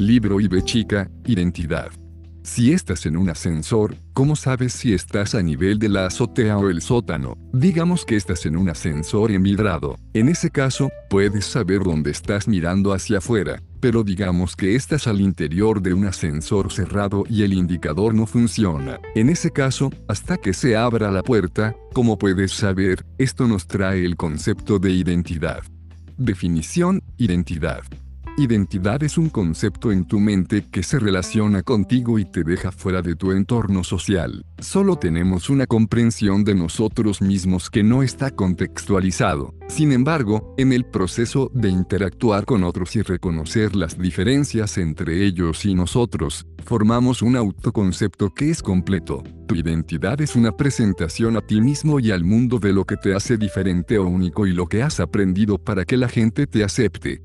Libro IB chica, identidad. Si estás en un ascensor, ¿cómo sabes si estás a nivel de la azotea o el sótano? Digamos que estás en un ascensor envidrado. En ese caso, puedes saber dónde estás mirando hacia afuera. Pero digamos que estás al interior de un ascensor cerrado y el indicador no funciona. En ese caso, hasta que se abra la puerta, ¿cómo puedes saber? Esto nos trae el concepto de identidad. Definición, identidad. Identidad es un concepto en tu mente que se relaciona contigo y te deja fuera de tu entorno social. Solo tenemos una comprensión de nosotros mismos que no está contextualizado. Sin embargo, en el proceso de interactuar con otros y reconocer las diferencias entre ellos y nosotros, formamos un autoconcepto que es completo. Tu identidad es una presentación a ti mismo y al mundo de lo que te hace diferente o único y lo que has aprendido para que la gente te acepte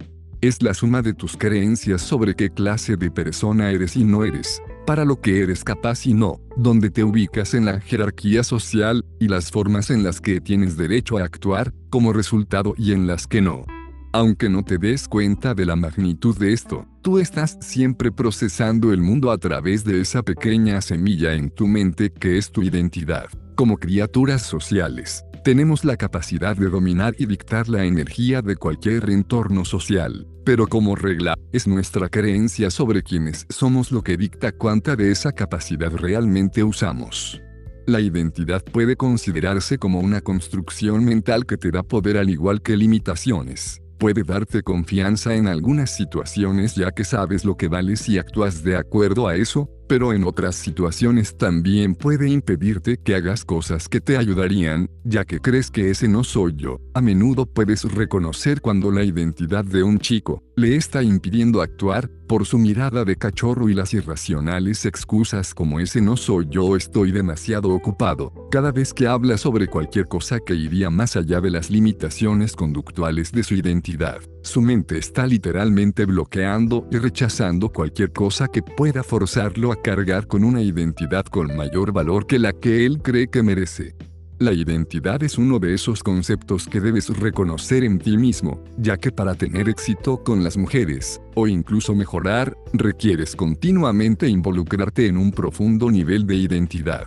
es la suma de tus creencias sobre qué clase de persona eres y no eres, para lo que eres capaz y no, donde te ubicas en la jerarquía social, y las formas en las que tienes derecho a actuar, como resultado y en las que no. Aunque no te des cuenta de la magnitud de esto, tú estás siempre procesando el mundo a través de esa pequeña semilla en tu mente que es tu identidad. Como criaturas sociales, tenemos la capacidad de dominar y dictar la energía de cualquier entorno social, pero como regla, es nuestra creencia sobre quienes somos lo que dicta cuánta de esa capacidad realmente usamos. La identidad puede considerarse como una construcción mental que te da poder al igual que limitaciones. Puede darte confianza en algunas situaciones ya que sabes lo que vales y actúas de acuerdo a eso, pero en otras situaciones también puede impedirte que hagas cosas que te ayudarían, ya que crees que ese no soy yo. A menudo puedes reconocer cuando la identidad de un chico le está impidiendo actuar, por su mirada de cachorro y las irracionales excusas como ese no soy yo estoy demasiado ocupado, cada vez que habla sobre cualquier cosa que iría más allá de las limitaciones conductuales de su identidad. Su mente está literalmente bloqueando y rechazando cualquier cosa que pueda forzarlo a cargar con una identidad con mayor valor que la que él cree que merece. La identidad es uno de esos conceptos que debes reconocer en ti mismo, ya que para tener éxito con las mujeres, o incluso mejorar, requieres continuamente involucrarte en un profundo nivel de identidad.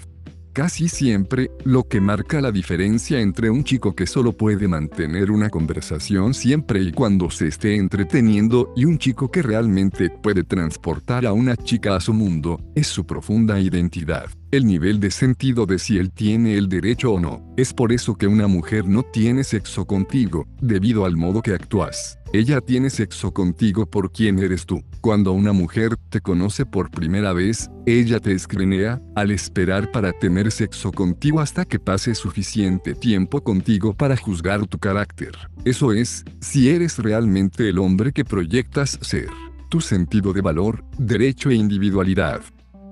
Casi siempre, lo que marca la diferencia entre un chico que solo puede mantener una conversación siempre y cuando se esté entreteniendo y un chico que realmente puede transportar a una chica a su mundo, es su profunda identidad el nivel de sentido de si él tiene el derecho o no. Es por eso que una mujer no tiene sexo contigo, debido al modo que actúas. Ella tiene sexo contigo por quien eres tú. Cuando una mujer te conoce por primera vez, ella te escrenea, al esperar para tener sexo contigo hasta que pase suficiente tiempo contigo para juzgar tu carácter. Eso es, si eres realmente el hombre que proyectas ser. Tu sentido de valor, derecho e individualidad.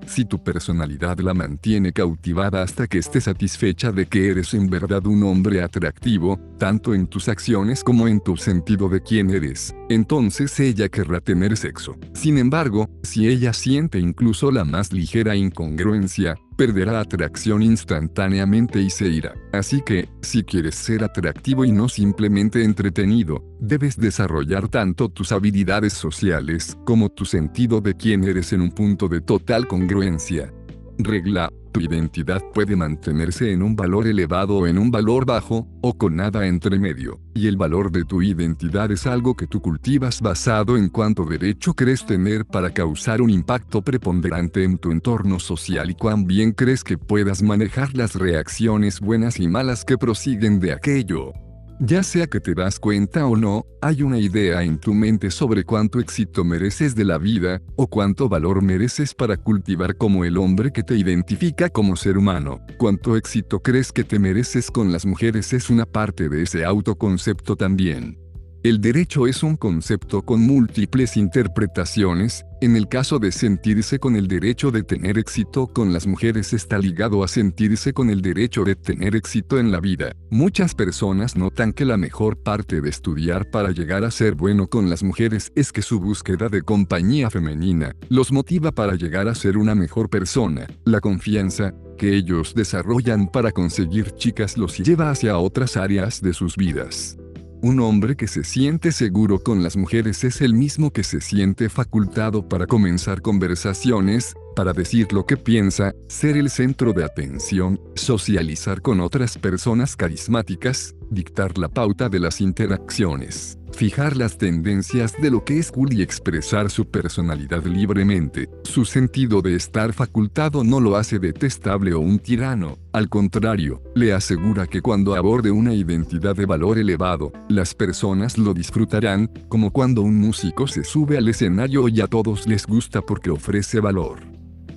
Si tu personalidad la mantiene cautivada hasta que esté satisfecha de que eres en verdad un hombre atractivo, tanto en tus acciones como en tu sentido de quién eres, entonces ella querrá tener sexo. Sin embargo, si ella siente incluso la más ligera incongruencia, perderá atracción instantáneamente y se irá. Así que, si quieres ser atractivo y no simplemente entretenido, debes desarrollar tanto tus habilidades sociales como tu sentido de quién eres en un punto de total congruencia. Regla tu identidad puede mantenerse en un valor elevado o en un valor bajo, o con nada entre medio, y el valor de tu identidad es algo que tú cultivas basado en cuánto derecho crees tener para causar un impacto preponderante en tu entorno social y cuán bien crees que puedas manejar las reacciones buenas y malas que prosiguen de aquello. Ya sea que te das cuenta o no, hay una idea en tu mente sobre cuánto éxito mereces de la vida, o cuánto valor mereces para cultivar como el hombre que te identifica como ser humano. Cuánto éxito crees que te mereces con las mujeres es una parte de ese autoconcepto también. El derecho es un concepto con múltiples interpretaciones, en el caso de sentirse con el derecho de tener éxito con las mujeres está ligado a sentirse con el derecho de tener éxito en la vida. Muchas personas notan que la mejor parte de estudiar para llegar a ser bueno con las mujeres es que su búsqueda de compañía femenina los motiva para llegar a ser una mejor persona. La confianza, que ellos desarrollan para conseguir chicas los lleva hacia otras áreas de sus vidas. Un hombre que se siente seguro con las mujeres es el mismo que se siente facultado para comenzar conversaciones, para decir lo que piensa, ser el centro de atención, socializar con otras personas carismáticas, dictar la pauta de las interacciones, fijar las tendencias de lo que es cool y expresar su personalidad libremente. Su sentido de estar facultado no lo hace detestable o un tirano, al contrario, le asegura que cuando aborde una identidad de valor elevado, las personas lo disfrutarán, como cuando un músico se sube al escenario y a todos les gusta porque ofrece valor.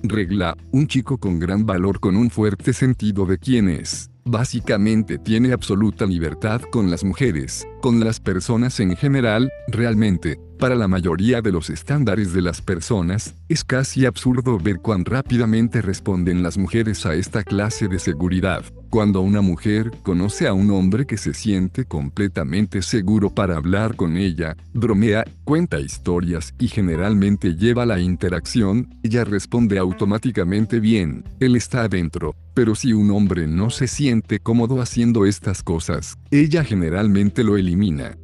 Regla, un chico con gran valor con un fuerte sentido de quién es, básicamente tiene absoluta libertad con las mujeres, con las personas en general, realmente, para la mayoría de los estándares de las personas, es casi absurdo ver cuán rápidamente responden las mujeres a esta clase de seguridad. Cuando una mujer conoce a un hombre que se siente completamente seguro para hablar con ella, bromea, cuenta historias y generalmente lleva la interacción, ella responde automáticamente bien, él está adentro. Pero si un hombre no se siente cómodo haciendo estas cosas, ella generalmente lo elimina.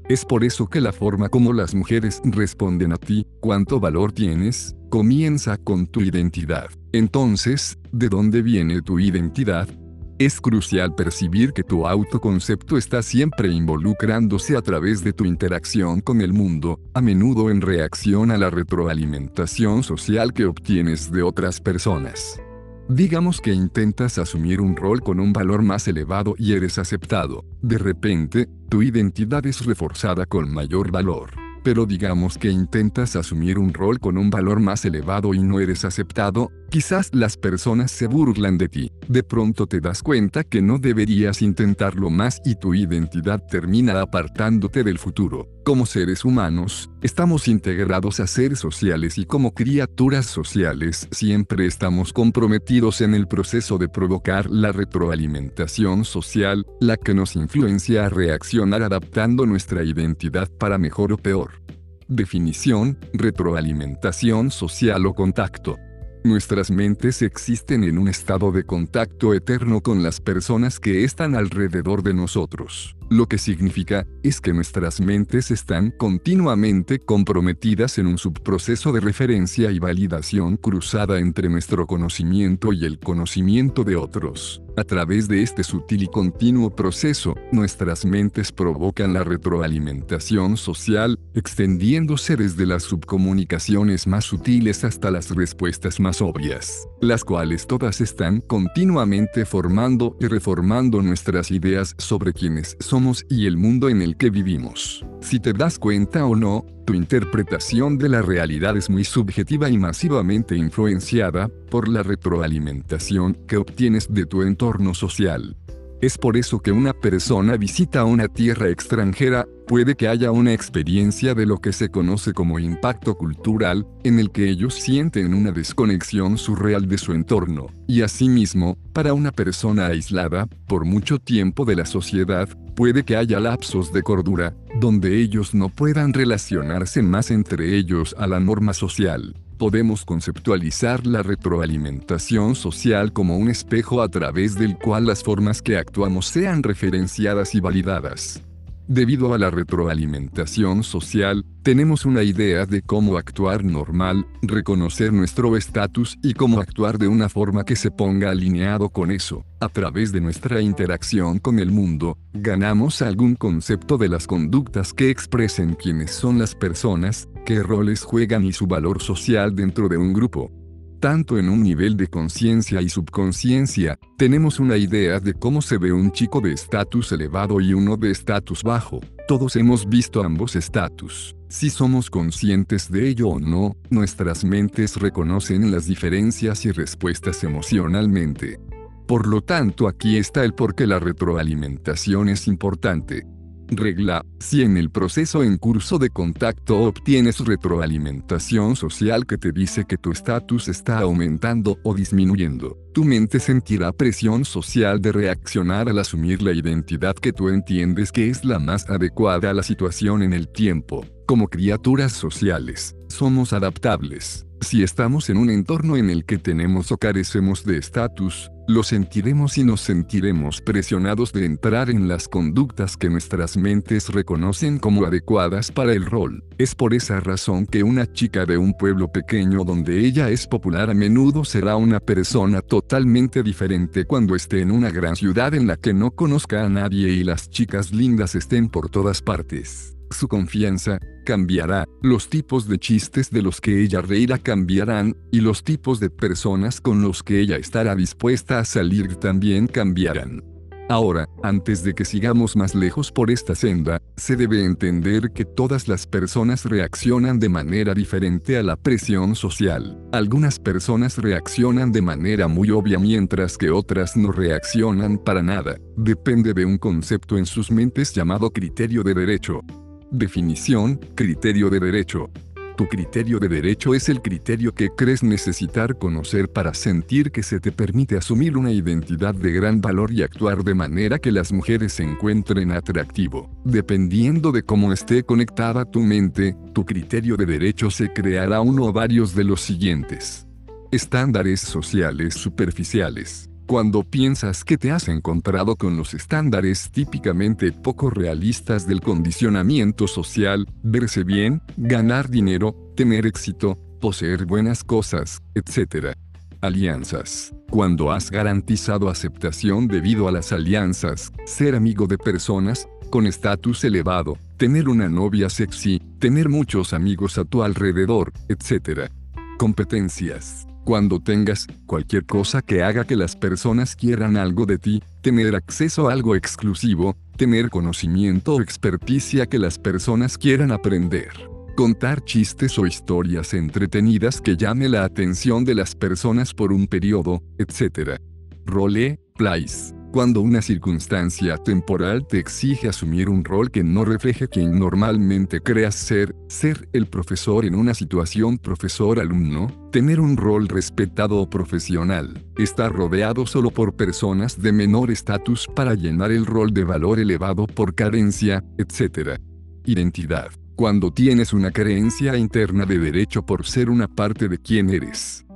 Es por eso que la forma como las mujeres responden a ti, cuánto valor tienes, comienza con tu identidad. Entonces, ¿de dónde viene tu identidad? Es crucial percibir que tu autoconcepto está siempre involucrándose a través de tu interacción con el mundo, a menudo en reacción a la retroalimentación social que obtienes de otras personas. Digamos que intentas asumir un rol con un valor más elevado y eres aceptado. De repente, tu identidad es reforzada con mayor valor pero digamos que intentas asumir un rol con un valor más elevado y no eres aceptado, quizás las personas se burlan de ti. De pronto te das cuenta que no deberías intentarlo más y tu identidad termina apartándote del futuro. Como seres humanos, estamos integrados a seres sociales y como criaturas sociales siempre estamos comprometidos en el proceso de provocar la retroalimentación social, la que nos influencia a reaccionar adaptando nuestra identidad para mejor o peor. Definición, retroalimentación social o contacto. Nuestras mentes existen en un estado de contacto eterno con las personas que están alrededor de nosotros. Lo que significa, es que nuestras mentes están continuamente comprometidas en un subproceso de referencia y validación cruzada entre nuestro conocimiento y el conocimiento de otros. A través de este sutil y continuo proceso, nuestras mentes provocan la retroalimentación social, extendiéndose desde las subcomunicaciones más sutiles hasta las respuestas más obvias, las cuales todas están continuamente formando y reformando nuestras ideas sobre quiénes son y el mundo en el que vivimos. Si te das cuenta o no, tu interpretación de la realidad es muy subjetiva y masivamente influenciada por la retroalimentación que obtienes de tu entorno social. Es por eso que una persona visita una tierra extranjera, puede que haya una experiencia de lo que se conoce como impacto cultural, en el que ellos sienten una desconexión surreal de su entorno, y asimismo, para una persona aislada, por mucho tiempo de la sociedad, puede que haya lapsos de cordura, donde ellos no puedan relacionarse más entre ellos a la norma social podemos conceptualizar la retroalimentación social como un espejo a través del cual las formas que actuamos sean referenciadas y validadas. Debido a la retroalimentación social, tenemos una idea de cómo actuar normal, reconocer nuestro estatus y cómo actuar de una forma que se ponga alineado con eso. A través de nuestra interacción con el mundo, ganamos algún concepto de las conductas que expresen quiénes son las personas, qué roles juegan y su valor social dentro de un grupo. Tanto en un nivel de conciencia y subconsciencia, tenemos una idea de cómo se ve un chico de estatus elevado y uno de estatus bajo. Todos hemos visto ambos estatus. Si somos conscientes de ello o no, nuestras mentes reconocen las diferencias y respuestas emocionalmente. Por lo tanto, aquí está el por qué la retroalimentación es importante. Regla, si en el proceso en curso de contacto obtienes retroalimentación social que te dice que tu estatus está aumentando o disminuyendo, tu mente sentirá presión social de reaccionar al asumir la identidad que tú entiendes que es la más adecuada a la situación en el tiempo. Como criaturas sociales, somos adaptables. Si estamos en un entorno en el que tenemos o carecemos de estatus, lo sentiremos y nos sentiremos presionados de entrar en las conductas que nuestras mentes reconocen como adecuadas para el rol. Es por esa razón que una chica de un pueblo pequeño donde ella es popular a menudo será una persona totalmente diferente cuando esté en una gran ciudad en la que no conozca a nadie y las chicas lindas estén por todas partes. Su confianza cambiará, los tipos de chistes de los que ella reirá cambiarán, y los tipos de personas con los que ella estará dispuesta a salir también cambiarán. Ahora, antes de que sigamos más lejos por esta senda, se debe entender que todas las personas reaccionan de manera diferente a la presión social. Algunas personas reaccionan de manera muy obvia mientras que otras no reaccionan para nada. Depende de un concepto en sus mentes llamado criterio de derecho. Definición, criterio de derecho. Tu criterio de derecho es el criterio que crees necesitar conocer para sentir que se te permite asumir una identidad de gran valor y actuar de manera que las mujeres se encuentren atractivo. Dependiendo de cómo esté conectada tu mente, tu criterio de derecho se creará uno o varios de los siguientes. Estándares sociales superficiales. Cuando piensas que te has encontrado con los estándares típicamente poco realistas del condicionamiento social, verse bien, ganar dinero, tener éxito, poseer buenas cosas, etc. Alianzas. Cuando has garantizado aceptación debido a las alianzas, ser amigo de personas, con estatus elevado, tener una novia sexy, tener muchos amigos a tu alrededor, etc. Competencias cuando tengas cualquier cosa que haga que las personas quieran algo de ti, tener acceso a algo exclusivo, tener conocimiento o experticia que las personas quieran aprender. Contar chistes o historias entretenidas que llame la atención de las personas por un periodo, etc. Role, plays cuando una circunstancia temporal te exige asumir un rol que no refleje quien normalmente creas ser, ser el profesor en una situación profesor-alumno, tener un rol respetado o profesional, estar rodeado solo por personas de menor estatus para llenar el rol de valor elevado por carencia, etc. Identidad. Cuando tienes una creencia interna de derecho por ser una parte de quien eres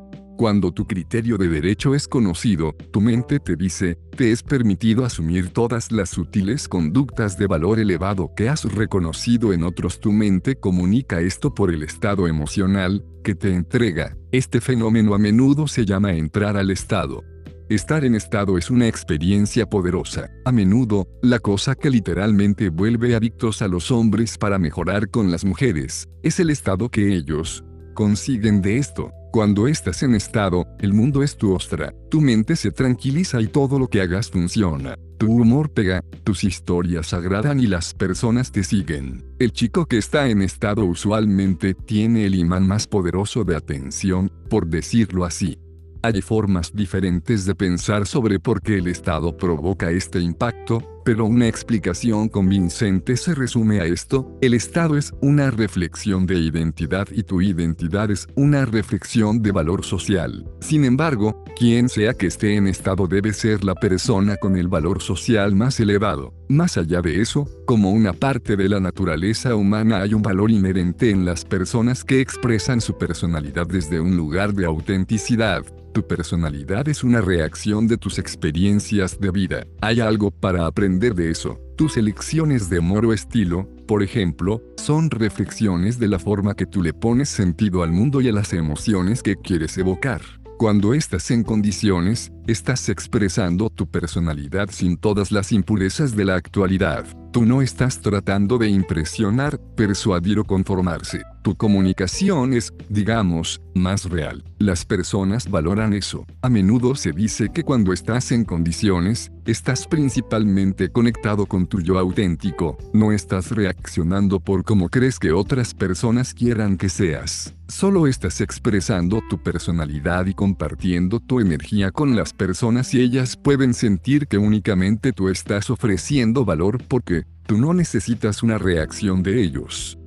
cuando tu criterio de derecho es conocido, tu mente te dice, te es permitido asumir todas las sutiles conductas de valor elevado que has reconocido en otros. Tu mente comunica esto por el estado emocional que te entrega. Este fenómeno a menudo se llama entrar al estado. Estar en estado es una experiencia poderosa, a menudo, la cosa que literalmente vuelve adictos a los hombres para mejorar con las mujeres, es el estado que ellos consiguen de esto. Cuando estás en estado, el mundo es tu ostra, tu mente se tranquiliza y todo lo que hagas funciona. Tu humor pega, tus historias agradan y las personas te siguen. El chico que está en estado usualmente tiene el imán más poderoso de atención, por decirlo así. Hay formas diferentes de pensar sobre por qué el Estado provoca este impacto, pero una explicación convincente se resume a esto, el Estado es una reflexión de identidad y tu identidad es una reflexión de valor social. Sin embargo, quien sea que esté en Estado debe ser la persona con el valor social más elevado. Más allá de eso, como una parte de la naturaleza humana hay un valor inherente en las personas que expresan su personalidad desde un lugar de autenticidad. Tu personalidad es una reacción de tus experiencias de vida. Hay algo para aprender de eso. Tus elecciones de amor o estilo, por ejemplo, son reflexiones de la forma que tú le pones sentido al mundo y a las emociones que quieres evocar. Cuando estás en condiciones, estás expresando tu personalidad sin todas las impurezas de la actualidad. Tú no estás tratando de impresionar, persuadir o conformarse. Tu comunicación es, digamos, más real. Las personas valoran eso. A menudo se dice que cuando estás en condiciones, estás principalmente conectado con tu yo auténtico, no estás reaccionando por cómo crees que otras personas quieran que seas. Solo estás expresando tu personalidad y compartiendo tu energía con las personas y ellas pueden sentir que únicamente tú estás ofreciendo valor porque tú no necesitas una reacción de ellos.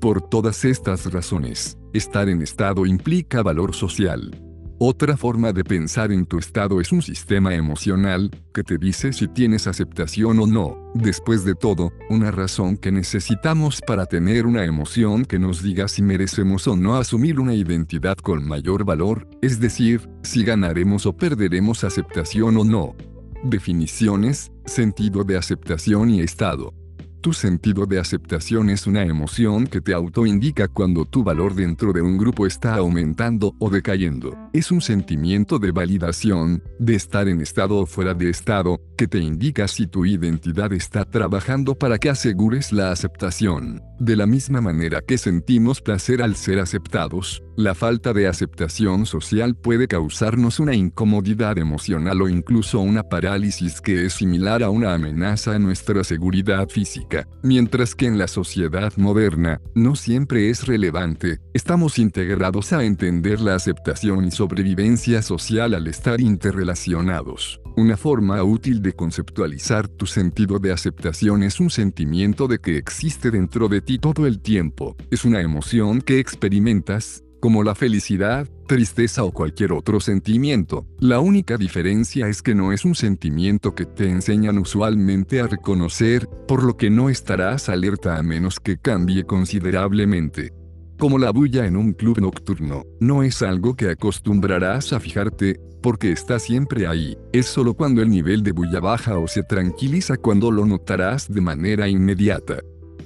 Por todas estas razones, estar en estado implica valor social. Otra forma de pensar en tu estado es un sistema emocional, que te dice si tienes aceptación o no. Después de todo, una razón que necesitamos para tener una emoción que nos diga si merecemos o no asumir una identidad con mayor valor, es decir, si ganaremos o perderemos aceptación o no. Definiciones, sentido de aceptación y estado. Tu sentido de aceptación es una emoción que te autoindica cuando tu valor dentro de un grupo está aumentando o decayendo. Es un sentimiento de validación, de estar en estado o fuera de estado, que te indica si tu identidad está trabajando para que asegures la aceptación. De la misma manera que sentimos placer al ser aceptados, la falta de aceptación social puede causarnos una incomodidad emocional o incluso una parálisis que es similar a una amenaza a nuestra seguridad física. Mientras que en la sociedad moderna, no siempre es relevante, estamos integrados a entender la aceptación y sobrevivencia social al estar interrelacionados. Una forma útil de conceptualizar tu sentido de aceptación es un sentimiento de que existe dentro de ti todo el tiempo. Es una emoción que experimentas, como la felicidad, tristeza o cualquier otro sentimiento. La única diferencia es que no es un sentimiento que te enseñan usualmente a reconocer, por lo que no estarás alerta a menos que cambie considerablemente. Como la bulla en un club nocturno, no es algo que acostumbrarás a fijarte, porque está siempre ahí. Es solo cuando el nivel de bulla baja o se tranquiliza cuando lo notarás de manera inmediata.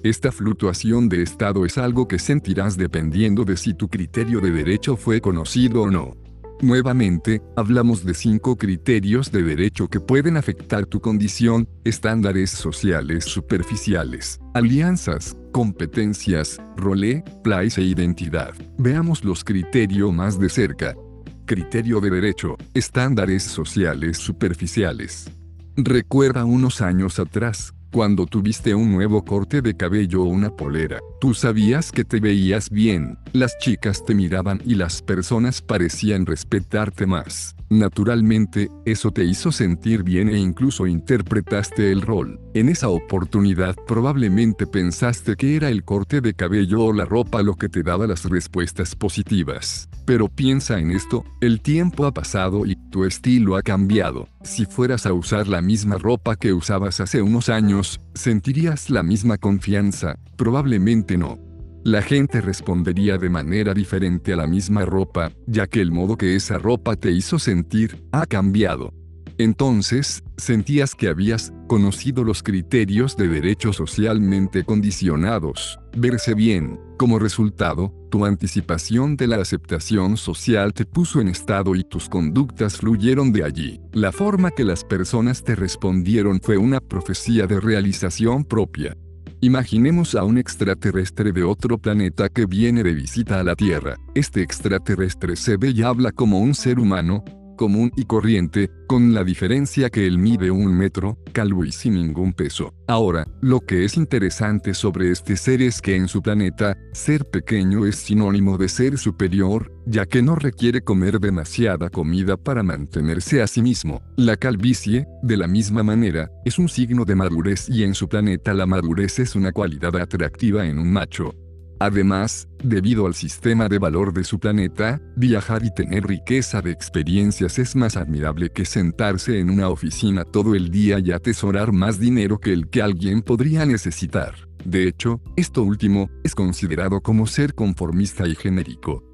Esta fluctuación de estado es algo que sentirás dependiendo de si tu criterio de derecho fue conocido o no. Nuevamente, hablamos de cinco criterios de derecho que pueden afectar tu condición, estándares sociales superficiales, alianzas, competencias, role, place e identidad. Veamos los criterios más de cerca. Criterio de derecho, estándares sociales superficiales. Recuerda unos años atrás, cuando tuviste un nuevo corte de cabello o una polera, tú sabías que te veías bien, las chicas te miraban y las personas parecían respetarte más. Naturalmente, eso te hizo sentir bien e incluso interpretaste el rol. En esa oportunidad probablemente pensaste que era el corte de cabello o la ropa lo que te daba las respuestas positivas. Pero piensa en esto, el tiempo ha pasado y tu estilo ha cambiado. Si fueras a usar la misma ropa que usabas hace unos años, ¿sentirías la misma confianza? Probablemente no la gente respondería de manera diferente a la misma ropa, ya que el modo que esa ropa te hizo sentir ha cambiado. Entonces, sentías que habías conocido los criterios de derecho socialmente condicionados, verse bien. Como resultado, tu anticipación de la aceptación social te puso en estado y tus conductas fluyeron de allí. La forma que las personas te respondieron fue una profecía de realización propia. Imaginemos a un extraterrestre de otro planeta que viene de visita a la Tierra. Este extraterrestre se ve y habla como un ser humano, común y corriente, con la diferencia que él mide un metro, calvo y sin ningún peso. Ahora, lo que es interesante sobre este ser es que en su planeta, ser pequeño es sinónimo de ser superior, ya que no requiere comer demasiada comida para mantenerse a sí mismo. La calvicie, de la misma manera, es un signo de madurez y en su planeta la madurez es una cualidad atractiva en un macho. Además, debido al sistema de valor de su planeta, viajar y tener riqueza de experiencias es más admirable que sentarse en una oficina todo el día y atesorar más dinero que el que alguien podría necesitar. De hecho, esto último es considerado como ser conformista y genérico.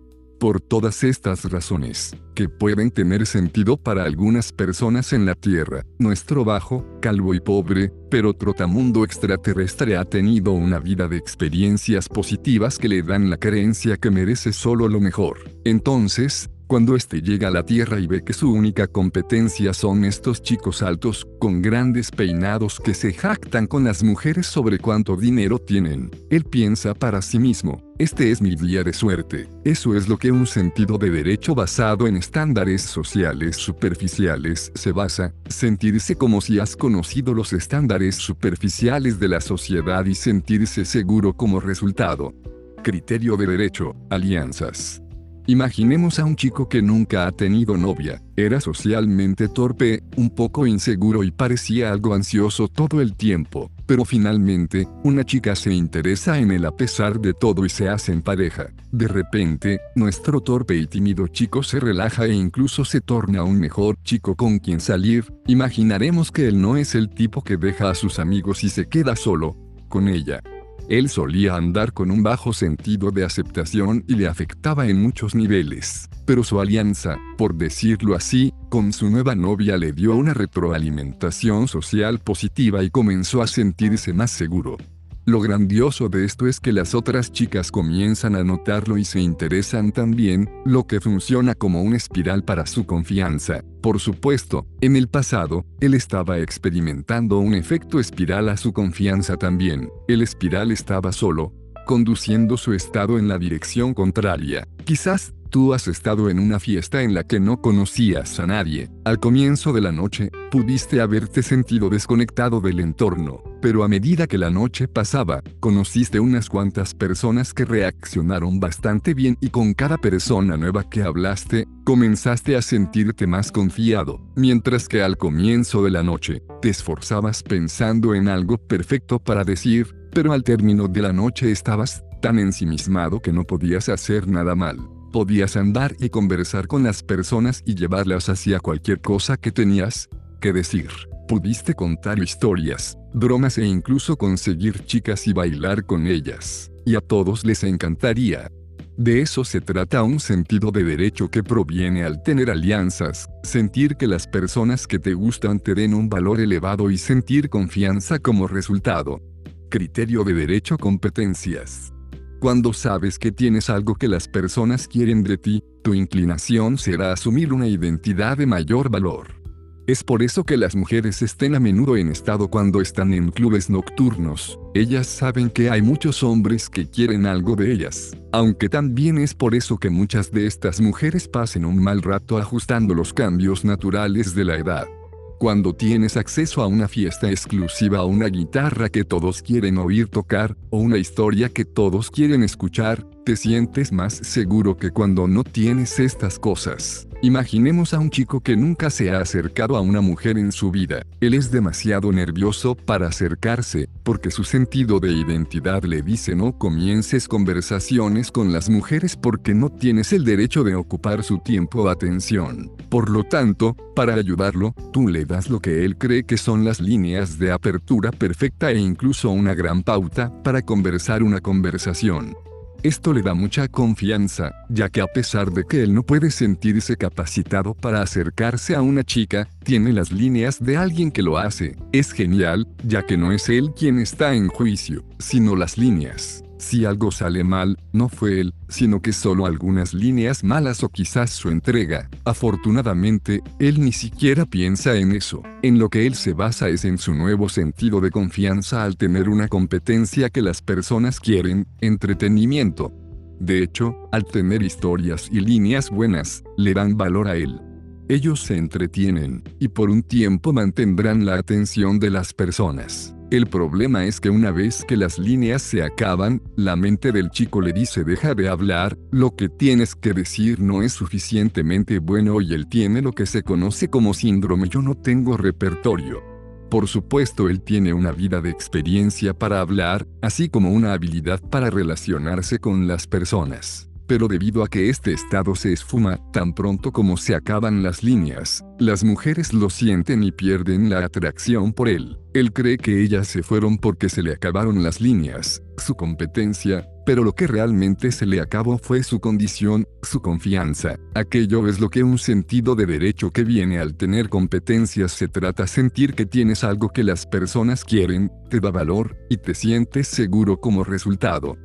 Por todas estas razones, que pueden tener sentido para algunas personas en la Tierra, nuestro bajo, calvo y pobre, pero trotamundo extraterrestre ha tenido una vida de experiencias positivas que le dan la creencia que merece solo lo mejor. Entonces, cuando éste llega a la Tierra y ve que su única competencia son estos chicos altos, con grandes peinados que se jactan con las mujeres sobre cuánto dinero tienen, él piensa para sí mismo, este es mi día de suerte. Eso es lo que un sentido de derecho basado en estándares sociales superficiales se basa, sentirse como si has conocido los estándares superficiales de la sociedad y sentirse seguro como resultado. Criterio de derecho, alianzas. Imaginemos a un chico que nunca ha tenido novia, era socialmente torpe, un poco inseguro y parecía algo ansioso todo el tiempo. Pero finalmente, una chica se interesa en él a pesar de todo y se hacen pareja. De repente, nuestro torpe y tímido chico se relaja e incluso se torna un mejor chico con quien salir. Imaginaremos que él no es el tipo que deja a sus amigos y se queda solo con ella. Él solía andar con un bajo sentido de aceptación y le afectaba en muchos niveles, pero su alianza, por decirlo así, con su nueva novia le dio una retroalimentación social positiva y comenzó a sentirse más seguro. Lo grandioso de esto es que las otras chicas comienzan a notarlo y se interesan también, lo que funciona como una espiral para su confianza. Por supuesto, en el pasado, él estaba experimentando un efecto espiral a su confianza también. El espiral estaba solo, conduciendo su estado en la dirección contraria. Quizás Tú has estado en una fiesta en la que no conocías a nadie. Al comienzo de la noche, pudiste haberte sentido desconectado del entorno, pero a medida que la noche pasaba, conociste unas cuantas personas que reaccionaron bastante bien y con cada persona nueva que hablaste, comenzaste a sentirte más confiado, mientras que al comienzo de la noche, te esforzabas pensando en algo perfecto para decir, pero al término de la noche estabas tan ensimismado que no podías hacer nada mal podías andar y conversar con las personas y llevarlas hacia cualquier cosa que tenías que decir. Pudiste contar historias, bromas e incluso conseguir chicas y bailar con ellas. Y a todos les encantaría. De eso se trata un sentido de derecho que proviene al tener alianzas, sentir que las personas que te gustan te den un valor elevado y sentir confianza como resultado. Criterio de derecho competencias. Cuando sabes que tienes algo que las personas quieren de ti, tu inclinación será asumir una identidad de mayor valor. Es por eso que las mujeres estén a menudo en estado cuando están en clubes nocturnos. Ellas saben que hay muchos hombres que quieren algo de ellas. Aunque también es por eso que muchas de estas mujeres pasen un mal rato ajustando los cambios naturales de la edad. Cuando tienes acceso a una fiesta exclusiva o una guitarra que todos quieren oír tocar, o una historia que todos quieren escuchar, te sientes más seguro que cuando no tienes estas cosas. Imaginemos a un chico que nunca se ha acercado a una mujer en su vida. Él es demasiado nervioso para acercarse, porque su sentido de identidad le dice no comiences conversaciones con las mujeres porque no tienes el derecho de ocupar su tiempo o atención. Por lo tanto, para ayudarlo, tú le das lo que él cree que son las líneas de apertura perfecta e incluso una gran pauta para conversar una conversación. Esto le da mucha confianza, ya que a pesar de que él no puede sentirse capacitado para acercarse a una chica, tiene las líneas de alguien que lo hace. Es genial, ya que no es él quien está en juicio, sino las líneas. Si algo sale mal, no fue él, sino que solo algunas líneas malas o quizás su entrega. Afortunadamente, él ni siquiera piensa en eso. En lo que él se basa es en su nuevo sentido de confianza al tener una competencia que las personas quieren, entretenimiento. De hecho, al tener historias y líneas buenas, le dan valor a él. Ellos se entretienen, y por un tiempo mantendrán la atención de las personas. El problema es que una vez que las líneas se acaban, la mente del chico le dice deja de hablar, lo que tienes que decir no es suficientemente bueno y él tiene lo que se conoce como síndrome yo no tengo repertorio. Por supuesto él tiene una vida de experiencia para hablar, así como una habilidad para relacionarse con las personas pero debido a que este estado se esfuma tan pronto como se acaban las líneas, las mujeres lo sienten y pierden la atracción por él. Él cree que ellas se fueron porque se le acabaron las líneas, su competencia, pero lo que realmente se le acabó fue su condición, su confianza. Aquello es lo que un sentido de derecho que viene al tener competencias se trata sentir que tienes algo que las personas quieren, te da valor, y te sientes seguro como resultado.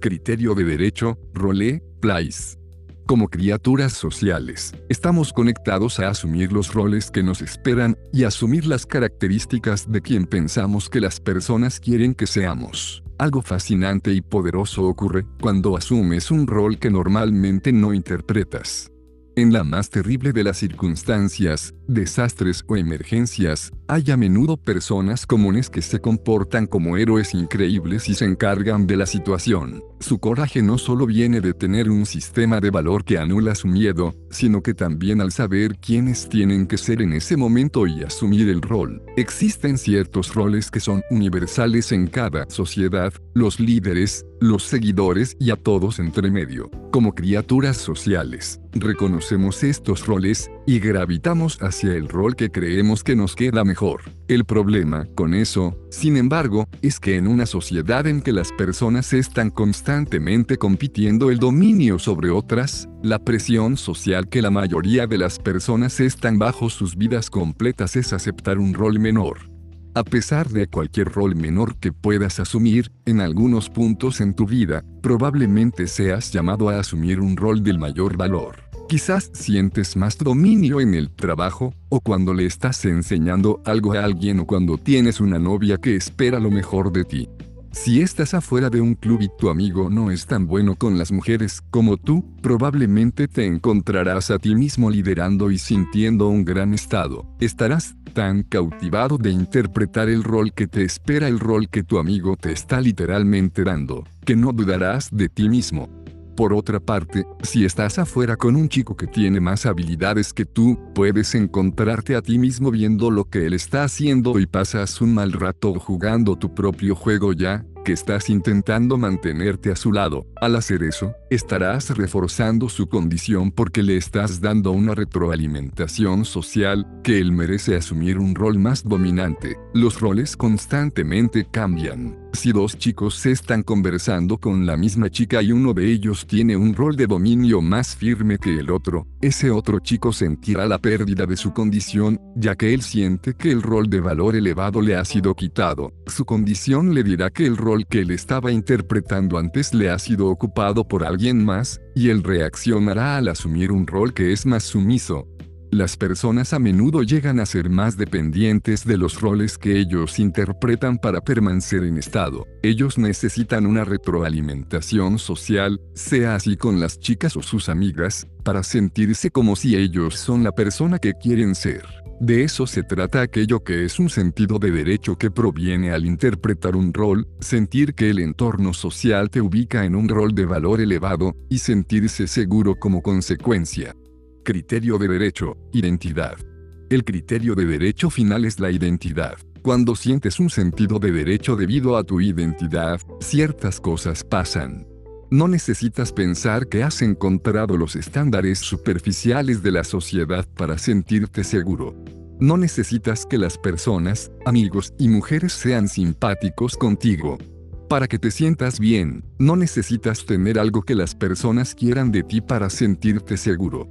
Criterio de derecho, role, place. Como criaturas sociales, estamos conectados a asumir los roles que nos esperan y asumir las características de quien pensamos que las personas quieren que seamos. Algo fascinante y poderoso ocurre cuando asumes un rol que normalmente no interpretas. En la más terrible de las circunstancias, desastres o emergencias, hay a menudo personas comunes que se comportan como héroes increíbles y se encargan de la situación. Su coraje no solo viene de tener un sistema de valor que anula su miedo, sino que también al saber quiénes tienen que ser en ese momento y asumir el rol. Existen ciertos roles que son universales en cada sociedad, los líderes, los seguidores y a todos entre medio. Como criaturas sociales, reconocemos estos roles y gravitamos hacia el rol que creemos que nos queda mejor. El problema con eso, sin embargo, es que en una sociedad en que las personas están constantemente compitiendo el dominio sobre otras, la presión social que la mayoría de las personas están bajo sus vidas completas es aceptar un rol menor. A pesar de cualquier rol menor que puedas asumir, en algunos puntos en tu vida, probablemente seas llamado a asumir un rol del mayor valor. Quizás sientes más dominio en el trabajo, o cuando le estás enseñando algo a alguien o cuando tienes una novia que espera lo mejor de ti. Si estás afuera de un club y tu amigo no es tan bueno con las mujeres como tú, probablemente te encontrarás a ti mismo liderando y sintiendo un gran estado. Estarás tan cautivado de interpretar el rol que te espera el rol que tu amigo te está literalmente dando, que no dudarás de ti mismo. Por otra parte, si estás afuera con un chico que tiene más habilidades que tú, puedes encontrarte a ti mismo viendo lo que él está haciendo y pasas un mal rato jugando tu propio juego ya, que estás intentando mantenerte a su lado. Al hacer eso, estarás reforzando su condición porque le estás dando una retroalimentación social, que él merece asumir un rol más dominante. Los roles constantemente cambian. Si dos chicos están conversando con la misma chica y uno de ellos tiene un rol de dominio más firme que el otro, ese otro chico sentirá la pérdida de su condición, ya que él siente que el rol de valor elevado le ha sido quitado. Su condición le dirá que el rol que él estaba interpretando antes le ha sido ocupado por alguien más, y él reaccionará al asumir un rol que es más sumiso. Las personas a menudo llegan a ser más dependientes de los roles que ellos interpretan para permanecer en estado. Ellos necesitan una retroalimentación social, sea así con las chicas o sus amigas, para sentirse como si ellos son la persona que quieren ser. De eso se trata aquello que es un sentido de derecho que proviene al interpretar un rol, sentir que el entorno social te ubica en un rol de valor elevado, y sentirse seguro como consecuencia. Criterio de derecho, identidad. El criterio de derecho final es la identidad. Cuando sientes un sentido de derecho debido a tu identidad, ciertas cosas pasan. No necesitas pensar que has encontrado los estándares superficiales de la sociedad para sentirte seguro. No necesitas que las personas, amigos y mujeres sean simpáticos contigo. Para que te sientas bien, no necesitas tener algo que las personas quieran de ti para sentirte seguro.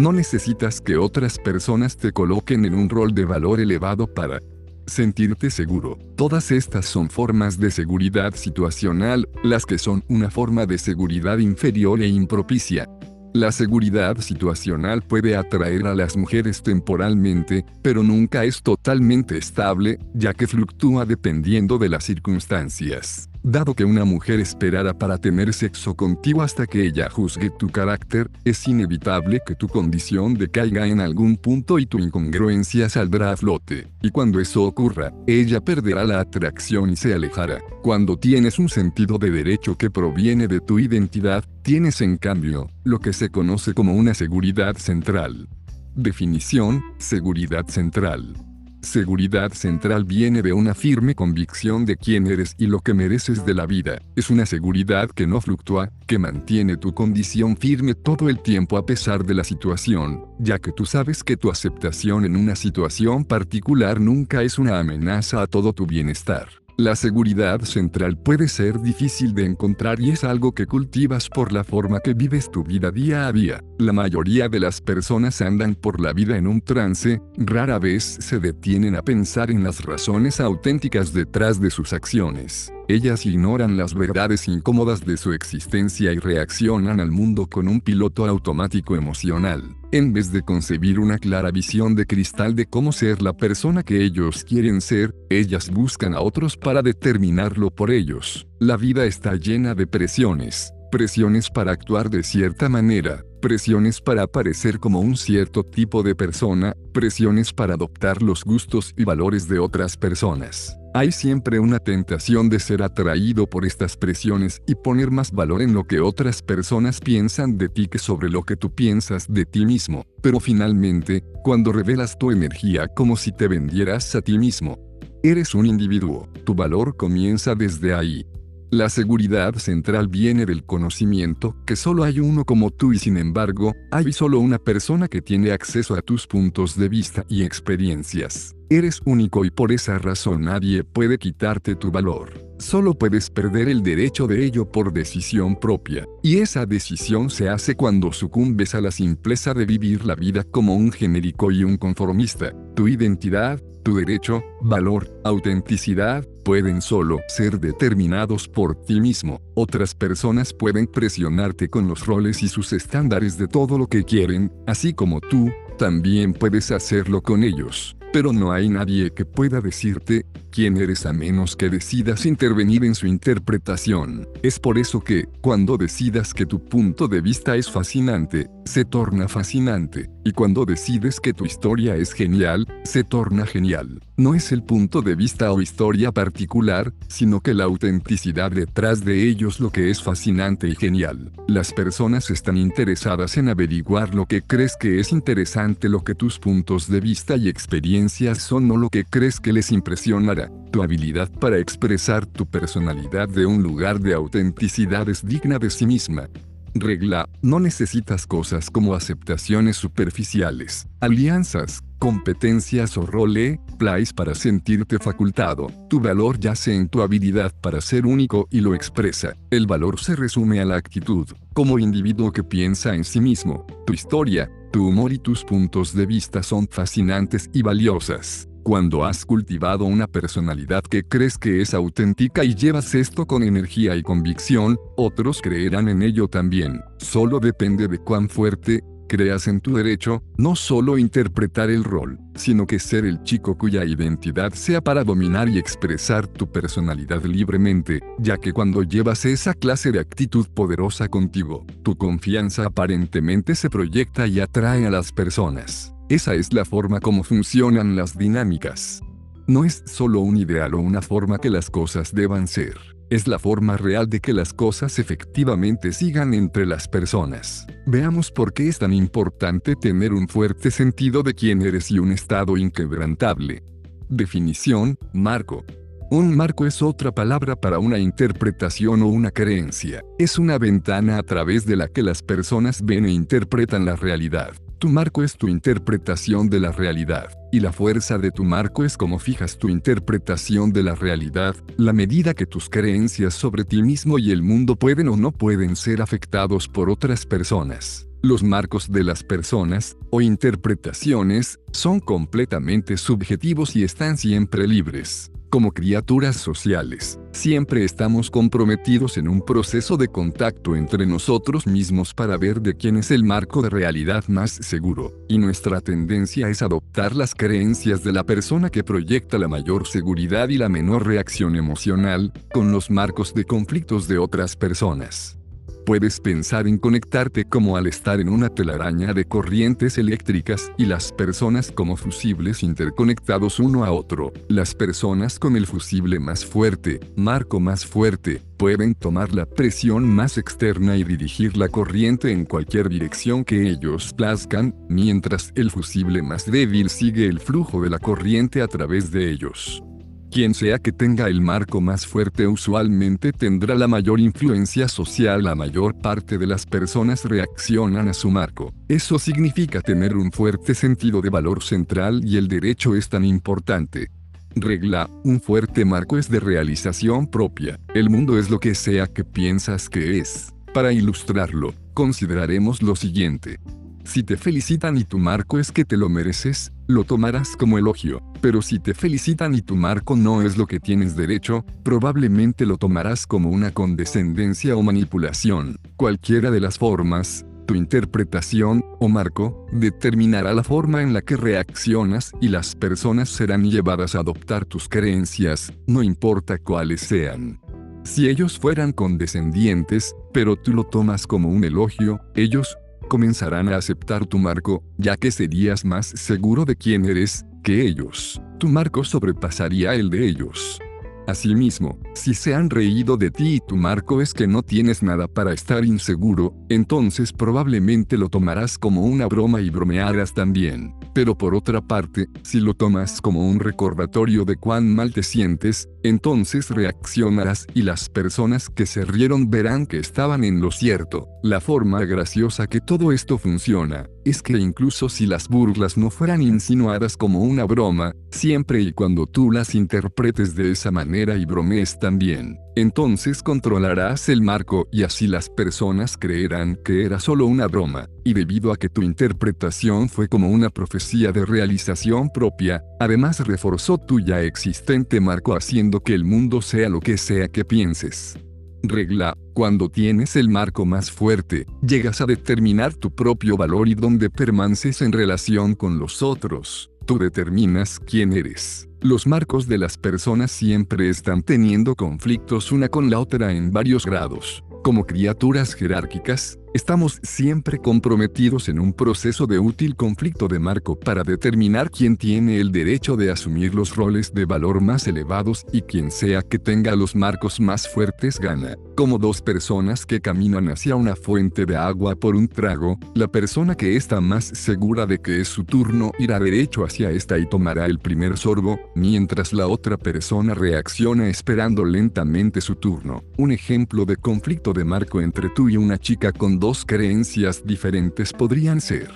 No necesitas que otras personas te coloquen en un rol de valor elevado para sentirte seguro. Todas estas son formas de seguridad situacional, las que son una forma de seguridad inferior e impropicia. La seguridad situacional puede atraer a las mujeres temporalmente, pero nunca es totalmente estable, ya que fluctúa dependiendo de las circunstancias. Dado que una mujer esperará para tener sexo contigo hasta que ella juzgue tu carácter, es inevitable que tu condición decaiga en algún punto y tu incongruencia saldrá a flote. Y cuando eso ocurra, ella perderá la atracción y se alejará. Cuando tienes un sentido de derecho que proviene de tu identidad, tienes en cambio, lo que se conoce como una seguridad central. Definición, seguridad central. Seguridad central viene de una firme convicción de quién eres y lo que mereces de la vida. Es una seguridad que no fluctúa, que mantiene tu condición firme todo el tiempo a pesar de la situación, ya que tú sabes que tu aceptación en una situación particular nunca es una amenaza a todo tu bienestar. La seguridad central puede ser difícil de encontrar y es algo que cultivas por la forma que vives tu vida día a día. La mayoría de las personas andan por la vida en un trance, rara vez se detienen a pensar en las razones auténticas detrás de sus acciones. Ellas ignoran las verdades incómodas de su existencia y reaccionan al mundo con un piloto automático emocional. En vez de concebir una clara visión de cristal de cómo ser la persona que ellos quieren ser, ellas buscan a otros para determinarlo por ellos. La vida está llena de presiones, presiones para actuar de cierta manera, presiones para aparecer como un cierto tipo de persona, presiones para adoptar los gustos y valores de otras personas. Hay siempre una tentación de ser atraído por estas presiones y poner más valor en lo que otras personas piensan de ti que sobre lo que tú piensas de ti mismo. Pero finalmente, cuando revelas tu energía como si te vendieras a ti mismo, eres un individuo, tu valor comienza desde ahí. La seguridad central viene del conocimiento, que solo hay uno como tú y sin embargo, hay solo una persona que tiene acceso a tus puntos de vista y experiencias. Eres único y por esa razón nadie puede quitarte tu valor. Solo puedes perder el derecho de ello por decisión propia. Y esa decisión se hace cuando sucumbes a la simpleza de vivir la vida como un genérico y un conformista. Tu identidad, tu derecho, valor, autenticidad, pueden solo ser determinados por ti mismo. Otras personas pueden presionarte con los roles y sus estándares de todo lo que quieren, así como tú, también puedes hacerlo con ellos. Pero no hay nadie que pueda decirte quién eres a menos que decidas intervenir en su interpretación. Es por eso que, cuando decidas que tu punto de vista es fascinante, se torna fascinante, y cuando decides que tu historia es genial, se torna genial. No es el punto de vista o historia particular, sino que la autenticidad detrás de ellos lo que es fascinante y genial. Las personas están interesadas en averiguar lo que crees que es interesante, lo que tus puntos de vista y experiencias son o lo que crees que les impresionará. Tu habilidad para expresar tu personalidad de un lugar de autenticidad es digna de sí misma. Regla, no necesitas cosas como aceptaciones superficiales, alianzas, competencias o role, plays para sentirte facultado. Tu valor yace en tu habilidad para ser único y lo expresa. El valor se resume a la actitud, como individuo que piensa en sí mismo. Tu historia, tu humor y tus puntos de vista son fascinantes y valiosas. Cuando has cultivado una personalidad que crees que es auténtica y llevas esto con energía y convicción, otros creerán en ello también. Solo depende de cuán fuerte, creas en tu derecho, no solo interpretar el rol, sino que ser el chico cuya identidad sea para dominar y expresar tu personalidad libremente, ya que cuando llevas esa clase de actitud poderosa contigo, tu confianza aparentemente se proyecta y atrae a las personas. Esa es la forma como funcionan las dinámicas. No es solo un ideal o una forma que las cosas deban ser, es la forma real de que las cosas efectivamente sigan entre las personas. Veamos por qué es tan importante tener un fuerte sentido de quién eres y un estado inquebrantable. Definición, marco. Un marco es otra palabra para una interpretación o una creencia. Es una ventana a través de la que las personas ven e interpretan la realidad. Tu marco es tu interpretación de la realidad, y la fuerza de tu marco es como fijas tu interpretación de la realidad, la medida que tus creencias sobre ti mismo y el mundo pueden o no pueden ser afectados por otras personas. Los marcos de las personas, o interpretaciones, son completamente subjetivos y están siempre libres. Como criaturas sociales, siempre estamos comprometidos en un proceso de contacto entre nosotros mismos para ver de quién es el marco de realidad más seguro, y nuestra tendencia es adoptar las creencias de la persona que proyecta la mayor seguridad y la menor reacción emocional, con los marcos de conflictos de otras personas. Puedes pensar en conectarte como al estar en una telaraña de corrientes eléctricas y las personas como fusibles interconectados uno a otro. Las personas con el fusible más fuerte, marco más fuerte, pueden tomar la presión más externa y dirigir la corriente en cualquier dirección que ellos plazcan, mientras el fusible más débil sigue el flujo de la corriente a través de ellos. Quien sea que tenga el marco más fuerte usualmente tendrá la mayor influencia social. La mayor parte de las personas reaccionan a su marco. Eso significa tener un fuerte sentido de valor central y el derecho es tan importante. Regla, un fuerte marco es de realización propia. El mundo es lo que sea que piensas que es. Para ilustrarlo, consideraremos lo siguiente. Si te felicitan y tu marco es que te lo mereces, lo tomarás como elogio. Pero si te felicitan y tu marco no es lo que tienes derecho, probablemente lo tomarás como una condescendencia o manipulación. Cualquiera de las formas, tu interpretación, o marco, determinará la forma en la que reaccionas y las personas serán llevadas a adoptar tus creencias, no importa cuáles sean. Si ellos fueran condescendientes, pero tú lo tomas como un elogio, ellos comenzarán a aceptar tu marco, ya que serías más seguro de quién eres, que ellos. Tu marco sobrepasaría el de ellos. Asimismo, si se han reído de ti y tu marco es que no tienes nada para estar inseguro, entonces probablemente lo tomarás como una broma y bromearás también. Pero por otra parte, si lo tomas como un recordatorio de cuán mal te sientes, entonces reaccionarás y las personas que se rieron verán que estaban en lo cierto. La forma graciosa que todo esto funciona, es que incluso si las burlas no fueran insinuadas como una broma, siempre y cuando tú las interpretes de esa manera y bromees también, entonces controlarás el marco y así las personas creerán que era solo una broma, y debido a que tu interpretación fue como una profecía de realización propia, además reforzó tu ya existente marco haciendo que el mundo sea lo que sea que pienses. Regla, cuando tienes el marco más fuerte, llegas a determinar tu propio valor y dónde permaneces en relación con los otros. Tú determinas quién eres. Los marcos de las personas siempre están teniendo conflictos una con la otra en varios grados. Como criaturas jerárquicas, Estamos siempre comprometidos en un proceso de útil conflicto de marco para determinar quién tiene el derecho de asumir los roles de valor más elevados y quien sea que tenga los marcos más fuertes gana. Como dos personas que caminan hacia una fuente de agua por un trago, la persona que está más segura de que es su turno irá derecho hacia esta y tomará el primer sorbo, mientras la otra persona reacciona esperando lentamente su turno. Un ejemplo de conflicto de marco entre tú y una chica con dos creencias diferentes podrían ser.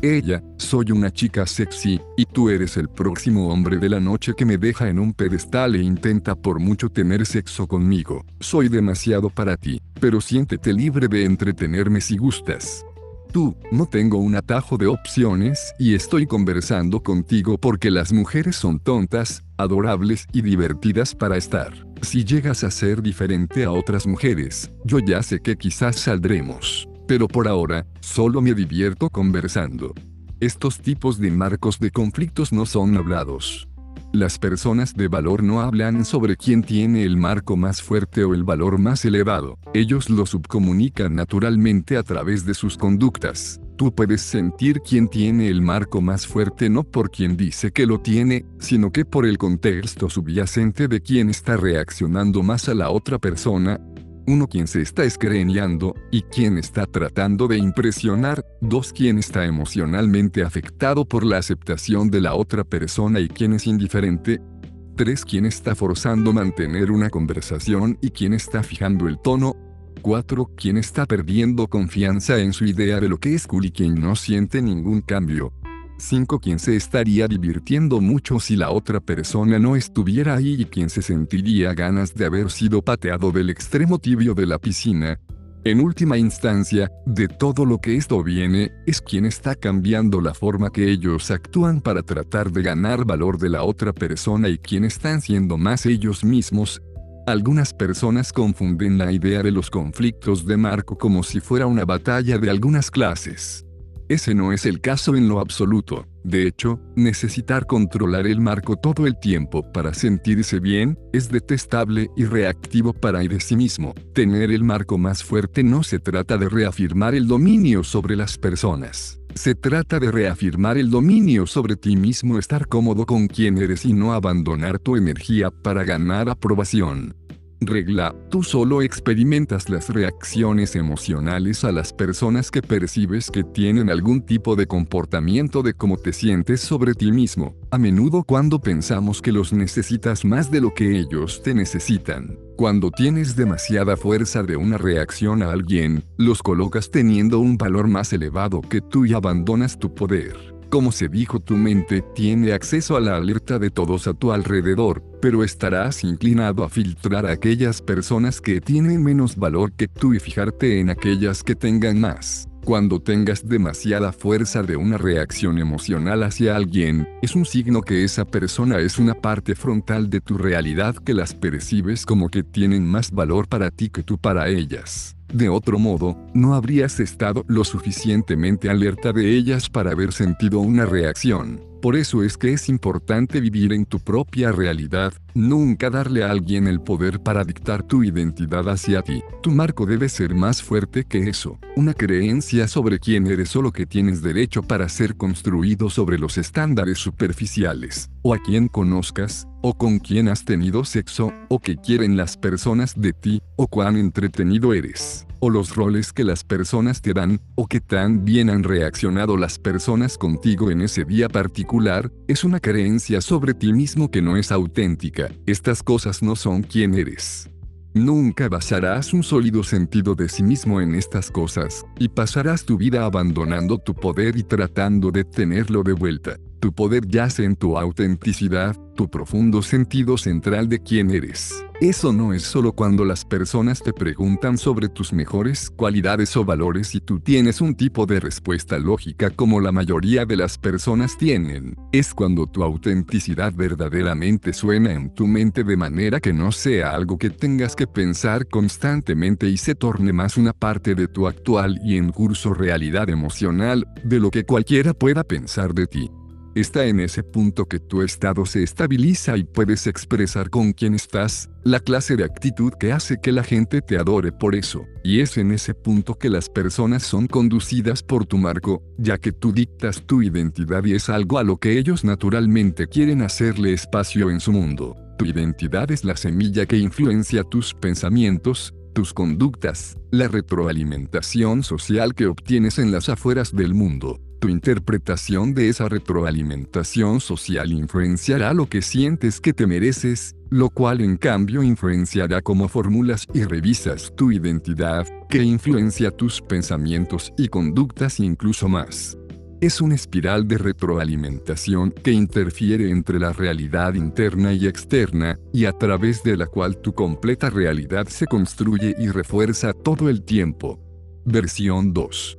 Ella, soy una chica sexy, y tú eres el próximo hombre de la noche que me deja en un pedestal e intenta por mucho tener sexo conmigo. Soy demasiado para ti, pero siéntete libre de entretenerme si gustas. Tú, no tengo un atajo de opciones y estoy conversando contigo porque las mujeres son tontas, adorables y divertidas para estar. Si llegas a ser diferente a otras mujeres, yo ya sé que quizás saldremos. Pero por ahora, solo me divierto conversando. Estos tipos de marcos de conflictos no son hablados. Las personas de valor no hablan sobre quién tiene el marco más fuerte o el valor más elevado, ellos lo subcomunican naturalmente a través de sus conductas. Tú puedes sentir quién tiene el marco más fuerte no por quien dice que lo tiene, sino que por el contexto subyacente de quien está reaccionando más a la otra persona, uno quien se está escreneando, y quien está tratando de impresionar, dos quien está emocionalmente afectado por la aceptación de la otra persona y quien es indiferente, tres quien está forzando mantener una conversación y quien está fijando el tono, 4. Quien está perdiendo confianza en su idea de lo que es cool y quien no siente ningún cambio. 5. Quien se estaría divirtiendo mucho si la otra persona no estuviera ahí y quien se sentiría ganas de haber sido pateado del extremo tibio de la piscina. En última instancia, de todo lo que esto viene, es quien está cambiando la forma que ellos actúan para tratar de ganar valor de la otra persona y quien están siendo más ellos mismos. Algunas personas confunden la idea de los conflictos de Marco como si fuera una batalla de algunas clases. Ese no es el caso en lo absoluto. De hecho, necesitar controlar el marco todo el tiempo para sentirse bien, es detestable y reactivo para ir de sí mismo. Tener el marco más fuerte no se trata de reafirmar el dominio sobre las personas. Se trata de reafirmar el dominio sobre ti mismo, estar cómodo con quien eres y no abandonar tu energía para ganar aprobación. Regla, tú solo experimentas las reacciones emocionales a las personas que percibes que tienen algún tipo de comportamiento de cómo te sientes sobre ti mismo, a menudo cuando pensamos que los necesitas más de lo que ellos te necesitan. Cuando tienes demasiada fuerza de una reacción a alguien, los colocas teniendo un valor más elevado que tú y abandonas tu poder. Como se dijo, tu mente tiene acceso a la alerta de todos a tu alrededor, pero estarás inclinado a filtrar a aquellas personas que tienen menos valor que tú y fijarte en aquellas que tengan más. Cuando tengas demasiada fuerza de una reacción emocional hacia alguien, es un signo que esa persona es una parte frontal de tu realidad que las percibes como que tienen más valor para ti que tú para ellas. De otro modo, no habrías estado lo suficientemente alerta de ellas para haber sentido una reacción. Por eso es que es importante vivir en tu propia realidad, nunca darle a alguien el poder para dictar tu identidad hacia ti. Tu marco debe ser más fuerte que eso, una creencia sobre quién eres o lo que tienes derecho para ser construido sobre los estándares superficiales, o a quien conozcas, o con quién has tenido sexo, o que quieren las personas de ti, o cuán entretenido eres o los roles que las personas te dan, o que tan bien han reaccionado las personas contigo en ese día particular, es una creencia sobre ti mismo que no es auténtica. Estas cosas no son quien eres. Nunca basarás un sólido sentido de sí mismo en estas cosas, y pasarás tu vida abandonando tu poder y tratando de tenerlo de vuelta. Tu poder yace en tu autenticidad, tu profundo sentido central de quién eres. Eso no es solo cuando las personas te preguntan sobre tus mejores cualidades o valores y tú tienes un tipo de respuesta lógica como la mayoría de las personas tienen. Es cuando tu autenticidad verdaderamente suena en tu mente de manera que no sea algo que tengas que pensar constantemente y se torne más una parte de tu actual y en curso realidad emocional, de lo que cualquiera pueda pensar de ti. Está en ese punto que tu estado se estabiliza y puedes expresar con quién estás, la clase de actitud que hace que la gente te adore por eso. Y es en ese punto que las personas son conducidas por tu marco, ya que tú dictas tu identidad y es algo a lo que ellos naturalmente quieren hacerle espacio en su mundo. Tu identidad es la semilla que influencia tus pensamientos, tus conductas, la retroalimentación social que obtienes en las afueras del mundo. Tu interpretación de esa retroalimentación social influenciará lo que sientes que te mereces, lo cual en cambio influenciará cómo formulas y revisas tu identidad, que influencia tus pensamientos y conductas incluso más. Es una espiral de retroalimentación que interfiere entre la realidad interna y externa, y a través de la cual tu completa realidad se construye y refuerza todo el tiempo. Versión 2.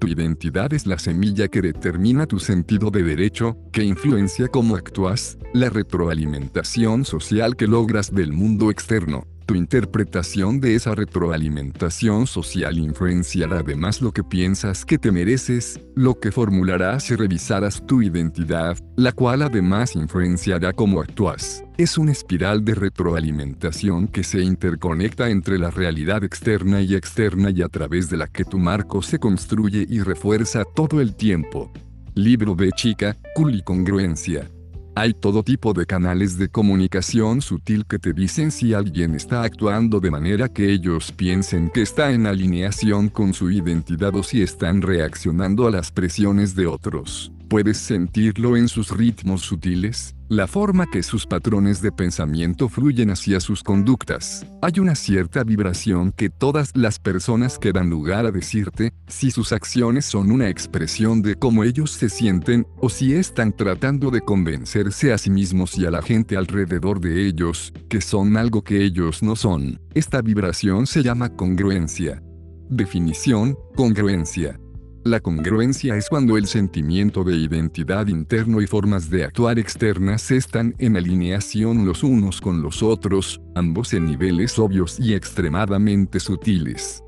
Tu identidad es la semilla que determina tu sentido de derecho, que influencia cómo actúas, la retroalimentación social que logras del mundo externo, tu interpretación de esa retroalimentación social influenciará además lo que piensas que te mereces, lo que formularás y revisarás tu identidad, la cual además influenciará cómo actúas. Es una espiral de retroalimentación que se interconecta entre la realidad externa y externa y a través de la que tu marco se construye y refuerza todo el tiempo. Libro de chica, Cool y Congruencia. Hay todo tipo de canales de comunicación sutil que te dicen si alguien está actuando de manera que ellos piensen que está en alineación con su identidad o si están reaccionando a las presiones de otros. Puedes sentirlo en sus ritmos sutiles, la forma que sus patrones de pensamiento fluyen hacia sus conductas. Hay una cierta vibración que todas las personas que dan lugar a decirte si sus acciones son una expresión de cómo ellos se sienten o si están tratando de convencerse a sí mismos y a la gente alrededor de ellos que son algo que ellos no son. Esta vibración se llama congruencia. Definición, congruencia. La congruencia es cuando el sentimiento de identidad interno y formas de actuar externas están en alineación los unos con los otros, ambos en niveles obvios y extremadamente sutiles.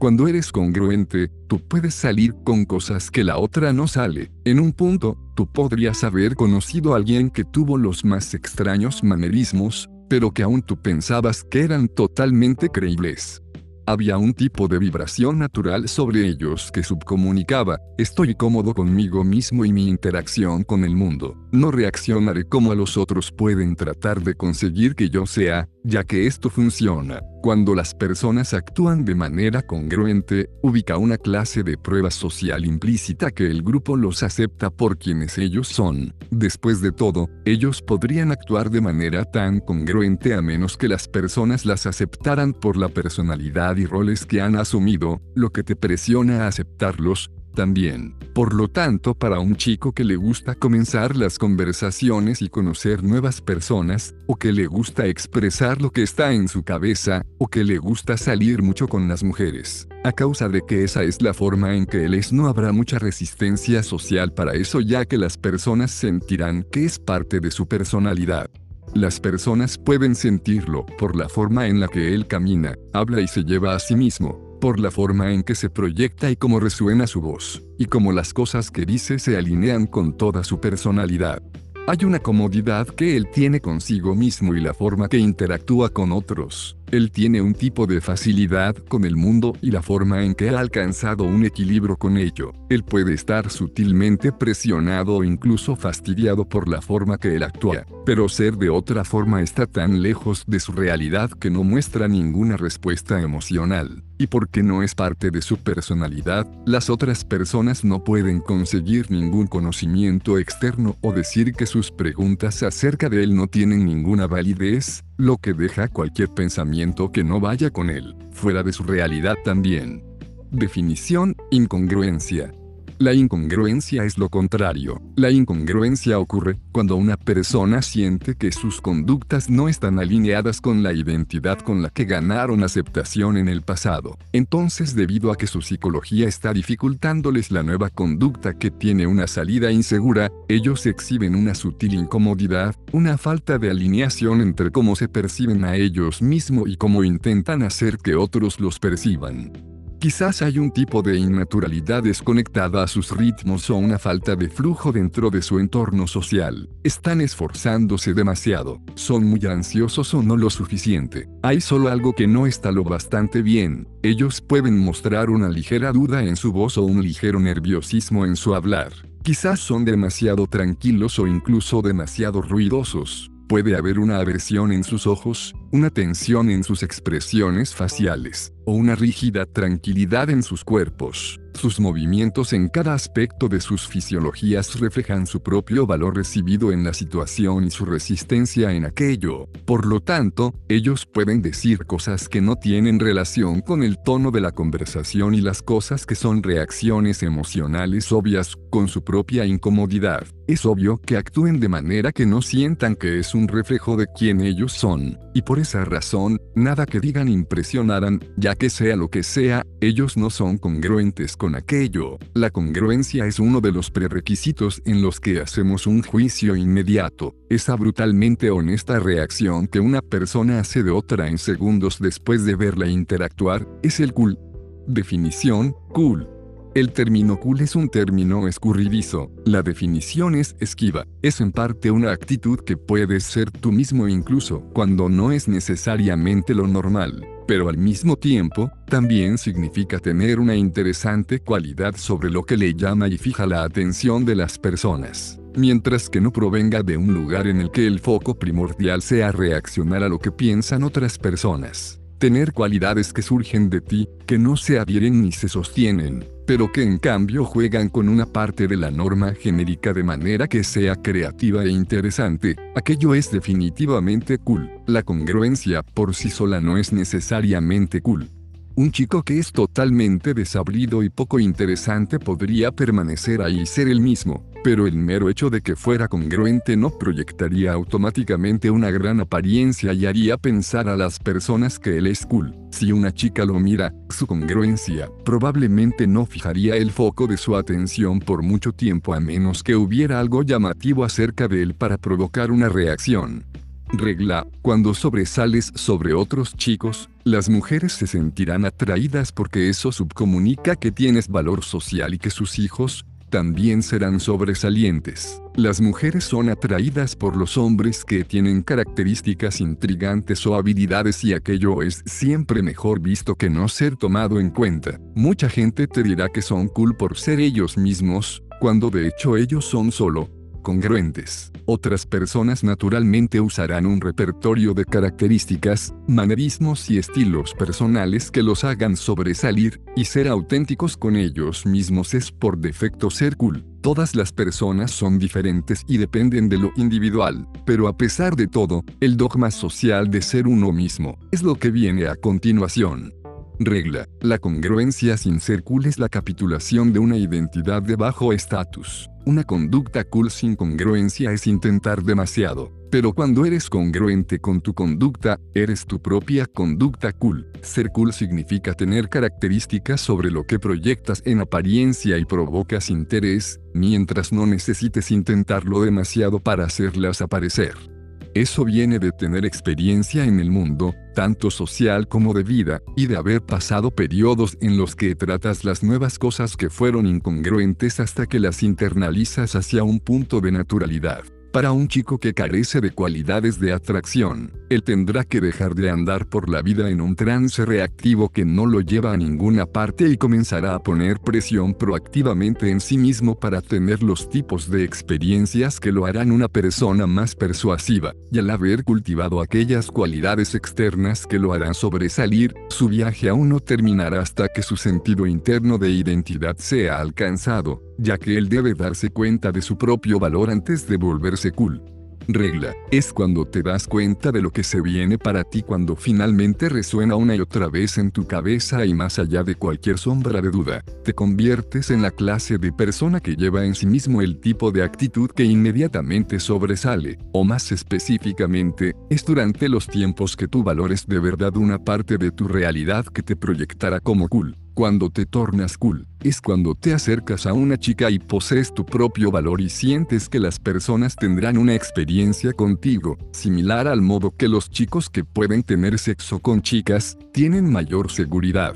Cuando eres congruente, tú puedes salir con cosas que la otra no sale. En un punto, tú podrías haber conocido a alguien que tuvo los más extraños manerismos, pero que aún tú pensabas que eran totalmente creíbles. Había un tipo de vibración natural sobre ellos que subcomunicaba, estoy cómodo conmigo mismo y mi interacción con el mundo. No reaccionaré como a los otros pueden tratar de conseguir que yo sea, ya que esto funciona. Cuando las personas actúan de manera congruente, ubica una clase de prueba social implícita que el grupo los acepta por quienes ellos son. Después de todo, ellos podrían actuar de manera tan congruente a menos que las personas las aceptaran por la personalidad y roles que han asumido, lo que te presiona a aceptarlos, también. Por lo tanto, para un chico que le gusta comenzar las conversaciones y conocer nuevas personas, o que le gusta expresar lo que está en su cabeza, o que le gusta salir mucho con las mujeres, a causa de que esa es la forma en que él es, no habrá mucha resistencia social para eso ya que las personas sentirán que es parte de su personalidad. Las personas pueden sentirlo por la forma en la que él camina, habla y se lleva a sí mismo, por la forma en que se proyecta y cómo resuena su voz, y cómo las cosas que dice se alinean con toda su personalidad. Hay una comodidad que él tiene consigo mismo y la forma que interactúa con otros. Él tiene un tipo de facilidad con el mundo y la forma en que ha alcanzado un equilibrio con ello. Él puede estar sutilmente presionado o incluso fastidiado por la forma que él actúa, pero ser de otra forma está tan lejos de su realidad que no muestra ninguna respuesta emocional. Y porque no es parte de su personalidad, las otras personas no pueden conseguir ningún conocimiento externo o decir que sus preguntas acerca de él no tienen ninguna validez, lo que deja cualquier pensamiento que no vaya con él, fuera de su realidad también. Definición, incongruencia. La incongruencia es lo contrario. La incongruencia ocurre cuando una persona siente que sus conductas no están alineadas con la identidad con la que ganaron aceptación en el pasado. Entonces debido a que su psicología está dificultándoles la nueva conducta que tiene una salida insegura, ellos exhiben una sutil incomodidad, una falta de alineación entre cómo se perciben a ellos mismos y cómo intentan hacer que otros los perciban. Quizás hay un tipo de innaturalidad desconectada a sus ritmos o una falta de flujo dentro de su entorno social. Están esforzándose demasiado, son muy ansiosos o no lo suficiente. Hay solo algo que no está lo bastante bien. Ellos pueden mostrar una ligera duda en su voz o un ligero nerviosismo en su hablar. Quizás son demasiado tranquilos o incluso demasiado ruidosos. Puede haber una aversión en sus ojos, una tensión en sus expresiones faciales, o una rígida tranquilidad en sus cuerpos. Sus movimientos en cada aspecto de sus fisiologías reflejan su propio valor recibido en la situación y su resistencia en aquello. Por lo tanto, ellos pueden decir cosas que no tienen relación con el tono de la conversación y las cosas que son reacciones emocionales obvias con su propia incomodidad. Es obvio que actúen de manera que no sientan que es un reflejo de quién ellos son, y por esa razón, nada que digan impresionarán, ya que sea lo que sea, ellos no son congruentes con aquello. La congruencia es uno de los prerequisitos en los que hacemos un juicio inmediato. Esa brutalmente honesta reacción que una persona hace de otra en segundos después de verla interactuar, es el cool. Definición, cool. El término cool es un término escurridizo, la definición es esquiva, es en parte una actitud que puedes ser tú mismo incluso cuando no es necesariamente lo normal pero al mismo tiempo, también significa tener una interesante cualidad sobre lo que le llama y fija la atención de las personas, mientras que no provenga de un lugar en el que el foco primordial sea reaccionar a lo que piensan otras personas. Tener cualidades que surgen de ti, que no se adhieren ni se sostienen, pero que en cambio juegan con una parte de la norma genérica de manera que sea creativa e interesante, aquello es definitivamente cool. La congruencia por sí sola no es necesariamente cool. Un chico que es totalmente desabrido y poco interesante podría permanecer ahí y ser el mismo, pero el mero hecho de que fuera congruente no proyectaría automáticamente una gran apariencia y haría pensar a las personas que él es cool. Si una chica lo mira, su congruencia probablemente no fijaría el foco de su atención por mucho tiempo a menos que hubiera algo llamativo acerca de él para provocar una reacción. Regla, cuando sobresales sobre otros chicos, las mujeres se sentirán atraídas porque eso subcomunica que tienes valor social y que sus hijos, también serán sobresalientes. Las mujeres son atraídas por los hombres que tienen características intrigantes o habilidades y aquello es siempre mejor visto que no ser tomado en cuenta. Mucha gente te dirá que son cool por ser ellos mismos, cuando de hecho ellos son solo congruentes. Otras personas naturalmente usarán un repertorio de características, manerismos y estilos personales que los hagan sobresalir, y ser auténticos con ellos mismos es por defecto ser cool. Todas las personas son diferentes y dependen de lo individual, pero a pesar de todo, el dogma social de ser uno mismo es lo que viene a continuación. Regla. La congruencia sin ser cool es la capitulación de una identidad de bajo estatus. Una conducta cool sin congruencia es intentar demasiado. Pero cuando eres congruente con tu conducta, eres tu propia conducta cool. Ser cool significa tener características sobre lo que proyectas en apariencia y provocas interés, mientras no necesites intentarlo demasiado para hacerlas aparecer. Eso viene de tener experiencia en el mundo, tanto social como de vida, y de haber pasado periodos en los que tratas las nuevas cosas que fueron incongruentes hasta que las internalizas hacia un punto de naturalidad. Para un chico que carece de cualidades de atracción, él tendrá que dejar de andar por la vida en un trance reactivo que no lo lleva a ninguna parte y comenzará a poner presión proactivamente en sí mismo para tener los tipos de experiencias que lo harán una persona más persuasiva, y al haber cultivado aquellas cualidades externas que lo harán sobresalir, su viaje aún no terminará hasta que su sentido interno de identidad sea alcanzado, ya que él debe darse cuenta de su propio valor antes de volverse cool. Regla, es cuando te das cuenta de lo que se viene para ti cuando finalmente resuena una y otra vez en tu cabeza y más allá de cualquier sombra de duda, te conviertes en la clase de persona que lleva en sí mismo el tipo de actitud que inmediatamente sobresale, o más específicamente, es durante los tiempos que tú valores de verdad una parte de tu realidad que te proyectará como cool. Cuando te tornas cool, es cuando te acercas a una chica y posees tu propio valor y sientes que las personas tendrán una experiencia contigo, similar al modo que los chicos que pueden tener sexo con chicas, tienen mayor seguridad.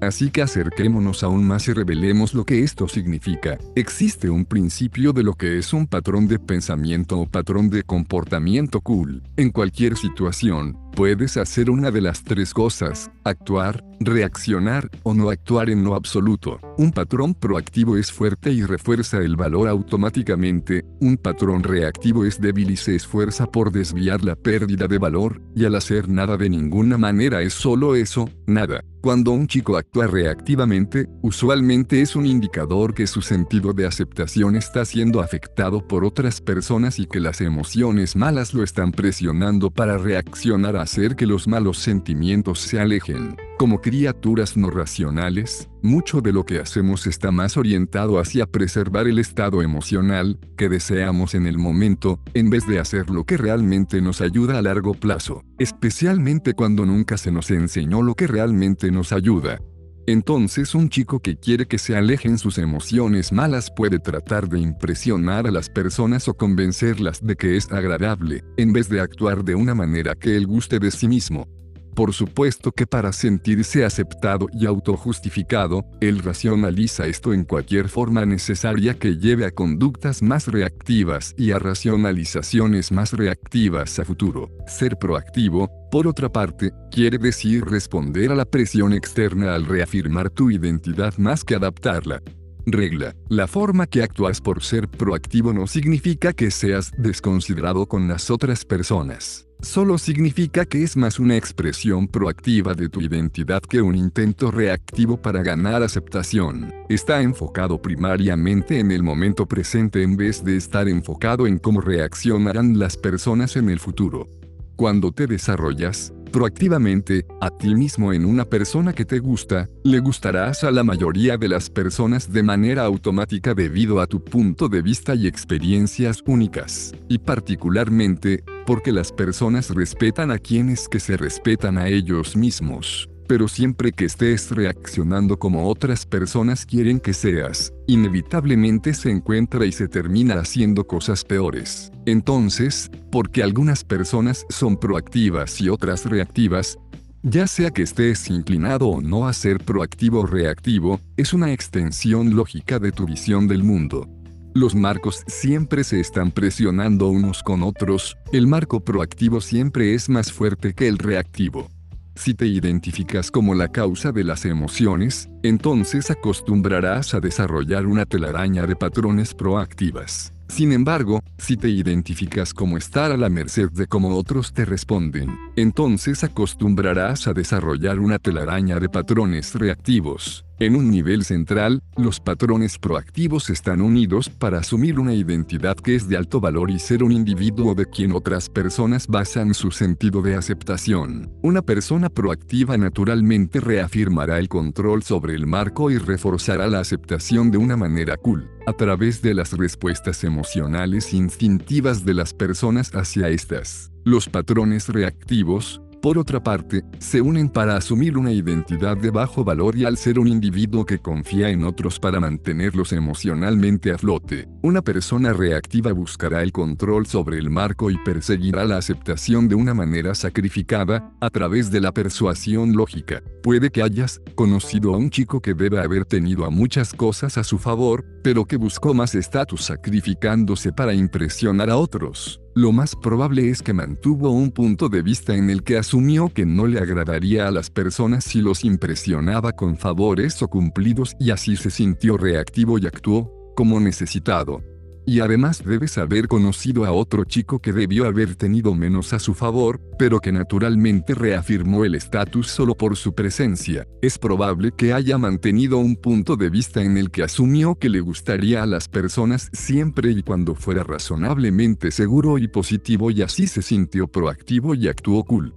Así que acerquémonos aún más y revelemos lo que esto significa. Existe un principio de lo que es un patrón de pensamiento o patrón de comportamiento cool. En cualquier situación, puedes hacer una de las tres cosas, actuar, reaccionar o no actuar en lo absoluto. Un patrón proactivo es fuerte y refuerza el valor automáticamente, un patrón reactivo es débil y se esfuerza por desviar la pérdida de valor, y al hacer nada de ninguna manera es solo eso, nada. Cuando un chico actúa reactivamente, usualmente es un indicador que su sentido de aceptación está siendo afectado por otras personas y que las emociones malas lo están presionando para reaccionar a hacer que los malos sentimientos se alejen. Como criaturas no racionales, mucho de lo que hacemos está más orientado hacia preservar el estado emocional que deseamos en el momento, en vez de hacer lo que realmente nos ayuda a largo plazo, especialmente cuando nunca se nos enseñó lo que realmente nos ayuda. Entonces un chico que quiere que se alejen sus emociones malas puede tratar de impresionar a las personas o convencerlas de que es agradable, en vez de actuar de una manera que él guste de sí mismo. Por supuesto que para sentirse aceptado y autojustificado, él racionaliza esto en cualquier forma necesaria que lleve a conductas más reactivas y a racionalizaciones más reactivas a futuro. Ser proactivo, por otra parte, quiere decir responder a la presión externa al reafirmar tu identidad más que adaptarla. Regla. La forma que actúas por ser proactivo no significa que seas desconsiderado con las otras personas solo significa que es más una expresión proactiva de tu identidad que un intento reactivo para ganar aceptación. Está enfocado primariamente en el momento presente en vez de estar enfocado en cómo reaccionarán las personas en el futuro. Cuando te desarrollas, proactivamente, a ti mismo en una persona que te gusta, le gustarás a la mayoría de las personas de manera automática debido a tu punto de vista y experiencias únicas, y particularmente, porque las personas respetan a quienes que se respetan a ellos mismos pero siempre que estés reaccionando como otras personas quieren que seas, inevitablemente se encuentra y se termina haciendo cosas peores. Entonces, porque algunas personas son proactivas y otras reactivas, ya sea que estés inclinado o no a ser proactivo o reactivo, es una extensión lógica de tu visión del mundo. Los marcos siempre se están presionando unos con otros, el marco proactivo siempre es más fuerte que el reactivo. Si te identificas como la causa de las emociones, entonces acostumbrarás a desarrollar una telaraña de patrones proactivas. Sin embargo, si te identificas como estar a la merced de cómo otros te responden, entonces acostumbrarás a desarrollar una telaraña de patrones reactivos. En un nivel central, los patrones proactivos están unidos para asumir una identidad que es de alto valor y ser un individuo de quien otras personas basan su sentido de aceptación. Una persona proactiva naturalmente reafirmará el control sobre el marco y reforzará la aceptación de una manera cool, a través de las respuestas emocionales instintivas de las personas hacia estas. Los patrones reactivos, por otra parte, se unen para asumir una identidad de bajo valor y al ser un individuo que confía en otros para mantenerlos emocionalmente a flote, una persona reactiva buscará el control sobre el marco y perseguirá la aceptación de una manera sacrificada, a través de la persuasión lógica. Puede que hayas conocido a un chico que debe haber tenido a muchas cosas a su favor, pero que buscó más estatus sacrificándose para impresionar a otros. Lo más probable es que mantuvo un punto de vista en el que asumió que no le agradaría a las personas si los impresionaba con favores o cumplidos y así se sintió reactivo y actuó como necesitado. Y además debes haber conocido a otro chico que debió haber tenido menos a su favor, pero que naturalmente reafirmó el estatus solo por su presencia. Es probable que haya mantenido un punto de vista en el que asumió que le gustaría a las personas siempre y cuando fuera razonablemente seguro y positivo y así se sintió proactivo y actuó cool.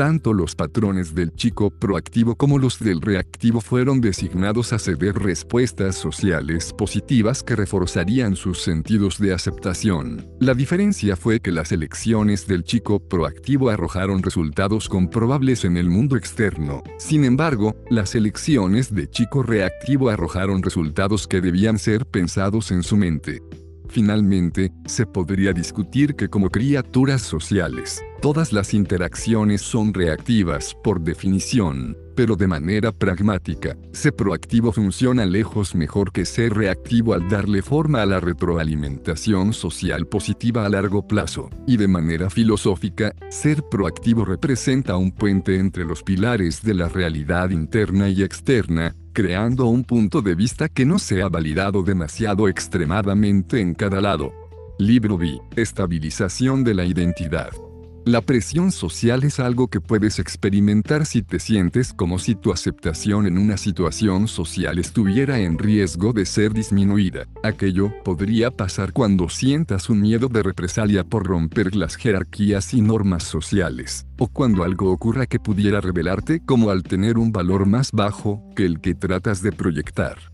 Tanto los patrones del chico proactivo como los del reactivo fueron designados a ceder respuestas sociales positivas que reforzarían sus sentidos de aceptación. La diferencia fue que las elecciones del chico proactivo arrojaron resultados comprobables en el mundo externo. Sin embargo, las elecciones de chico reactivo arrojaron resultados que debían ser pensados en su mente. Finalmente, se podría discutir que como criaturas sociales, todas las interacciones son reactivas por definición, pero de manera pragmática, ser proactivo funciona lejos mejor que ser reactivo al darle forma a la retroalimentación social positiva a largo plazo, y de manera filosófica, ser proactivo representa un puente entre los pilares de la realidad interna y externa, creando un punto de vista que no sea validado demasiado extremadamente en cada lado. Libro B. Estabilización de la identidad. La presión social es algo que puedes experimentar si te sientes como si tu aceptación en una situación social estuviera en riesgo de ser disminuida. Aquello podría pasar cuando sientas un miedo de represalia por romper las jerarquías y normas sociales, o cuando algo ocurra que pudiera revelarte como al tener un valor más bajo que el que tratas de proyectar.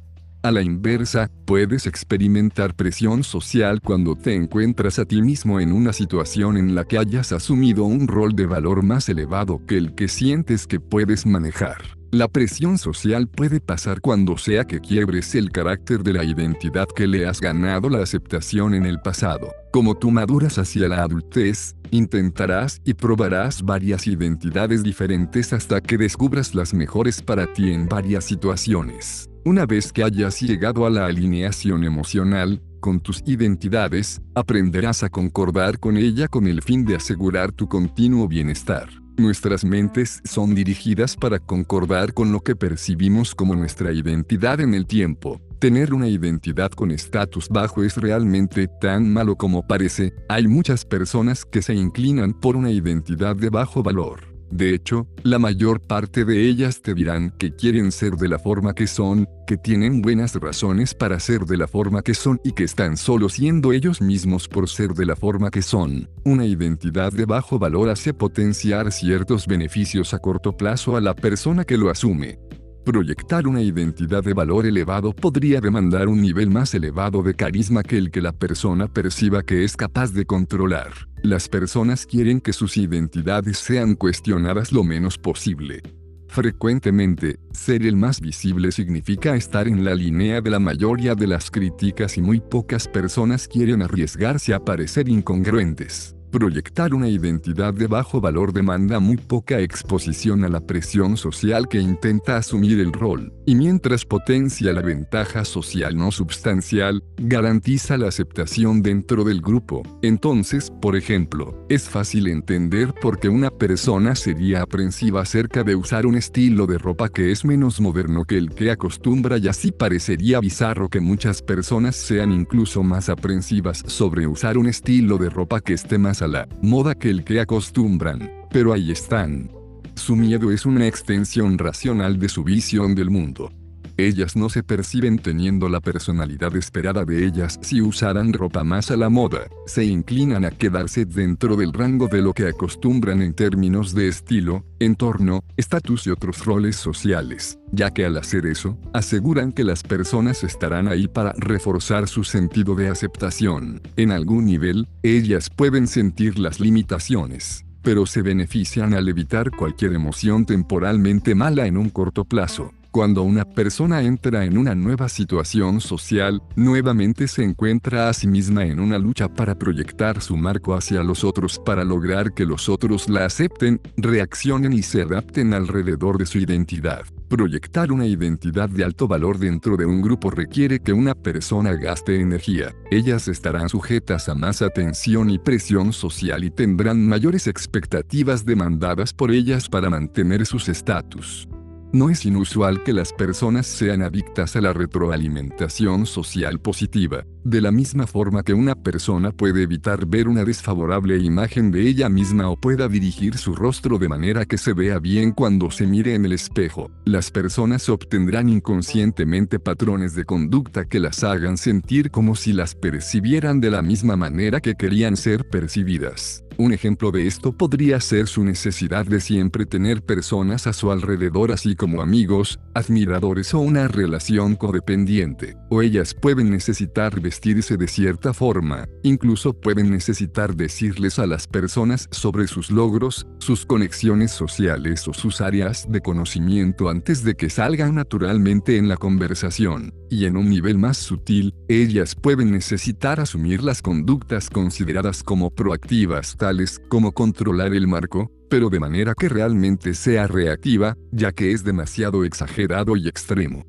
A la inversa, puedes experimentar presión social cuando te encuentras a ti mismo en una situación en la que hayas asumido un rol de valor más elevado que el que sientes que puedes manejar. La presión social puede pasar cuando sea que quiebres el carácter de la identidad que le has ganado la aceptación en el pasado. Como tú maduras hacia la adultez, intentarás y probarás varias identidades diferentes hasta que descubras las mejores para ti en varias situaciones. Una vez que hayas llegado a la alineación emocional, con tus identidades, aprenderás a concordar con ella con el fin de asegurar tu continuo bienestar. Nuestras mentes son dirigidas para concordar con lo que percibimos como nuestra identidad en el tiempo. Tener una identidad con estatus bajo es realmente tan malo como parece, hay muchas personas que se inclinan por una identidad de bajo valor. De hecho, la mayor parte de ellas te dirán que quieren ser de la forma que son, que tienen buenas razones para ser de la forma que son y que están solo siendo ellos mismos por ser de la forma que son. Una identidad de bajo valor hace potenciar ciertos beneficios a corto plazo a la persona que lo asume. Proyectar una identidad de valor elevado podría demandar un nivel más elevado de carisma que el que la persona perciba que es capaz de controlar. Las personas quieren que sus identidades sean cuestionadas lo menos posible. Frecuentemente, ser el más visible significa estar en la línea de la mayoría de las críticas y muy pocas personas quieren arriesgarse a parecer incongruentes. Proyectar una identidad de bajo valor demanda muy poca exposición a la presión social que intenta asumir el rol, y mientras potencia la ventaja social no substancial, garantiza la aceptación dentro del grupo. Entonces, por ejemplo, es fácil entender por qué una persona sería aprensiva acerca de usar un estilo de ropa que es menos moderno que el que acostumbra y así parecería bizarro que muchas personas sean incluso más aprensivas sobre usar un estilo de ropa que esté más la moda que el que acostumbran, pero ahí están. Su miedo es una extensión racional de su visión del mundo. Ellas no se perciben teniendo la personalidad esperada de ellas si usaran ropa más a la moda, se inclinan a quedarse dentro del rango de lo que acostumbran en términos de estilo, entorno, estatus y otros roles sociales, ya que al hacer eso, aseguran que las personas estarán ahí para reforzar su sentido de aceptación. En algún nivel, ellas pueden sentir las limitaciones pero se benefician al evitar cualquier emoción temporalmente mala en un corto plazo. Cuando una persona entra en una nueva situación social, nuevamente se encuentra a sí misma en una lucha para proyectar su marco hacia los otros para lograr que los otros la acepten, reaccionen y se adapten alrededor de su identidad. Proyectar una identidad de alto valor dentro de un grupo requiere que una persona gaste energía. Ellas estarán sujetas a más atención y presión social y tendrán mayores expectativas demandadas por ellas para mantener sus estatus. No es inusual que las personas sean adictas a la retroalimentación social positiva, de la misma forma que una persona puede evitar ver una desfavorable imagen de ella misma o pueda dirigir su rostro de manera que se vea bien cuando se mire en el espejo. Las personas obtendrán inconscientemente patrones de conducta que las hagan sentir como si las percibieran de la misma manera que querían ser percibidas. Un ejemplo de esto podría ser su necesidad de siempre tener personas a su alrededor así como amigos, admiradores o una relación codependiente. O ellas pueden necesitar de cierta forma, incluso pueden necesitar decirles a las personas sobre sus logros, sus conexiones sociales o sus áreas de conocimiento antes de que salgan naturalmente en la conversación. Y en un nivel más sutil, ellas pueden necesitar asumir las conductas consideradas como proactivas tales como controlar el marco, pero de manera que realmente sea reactiva, ya que es demasiado exagerado y extremo.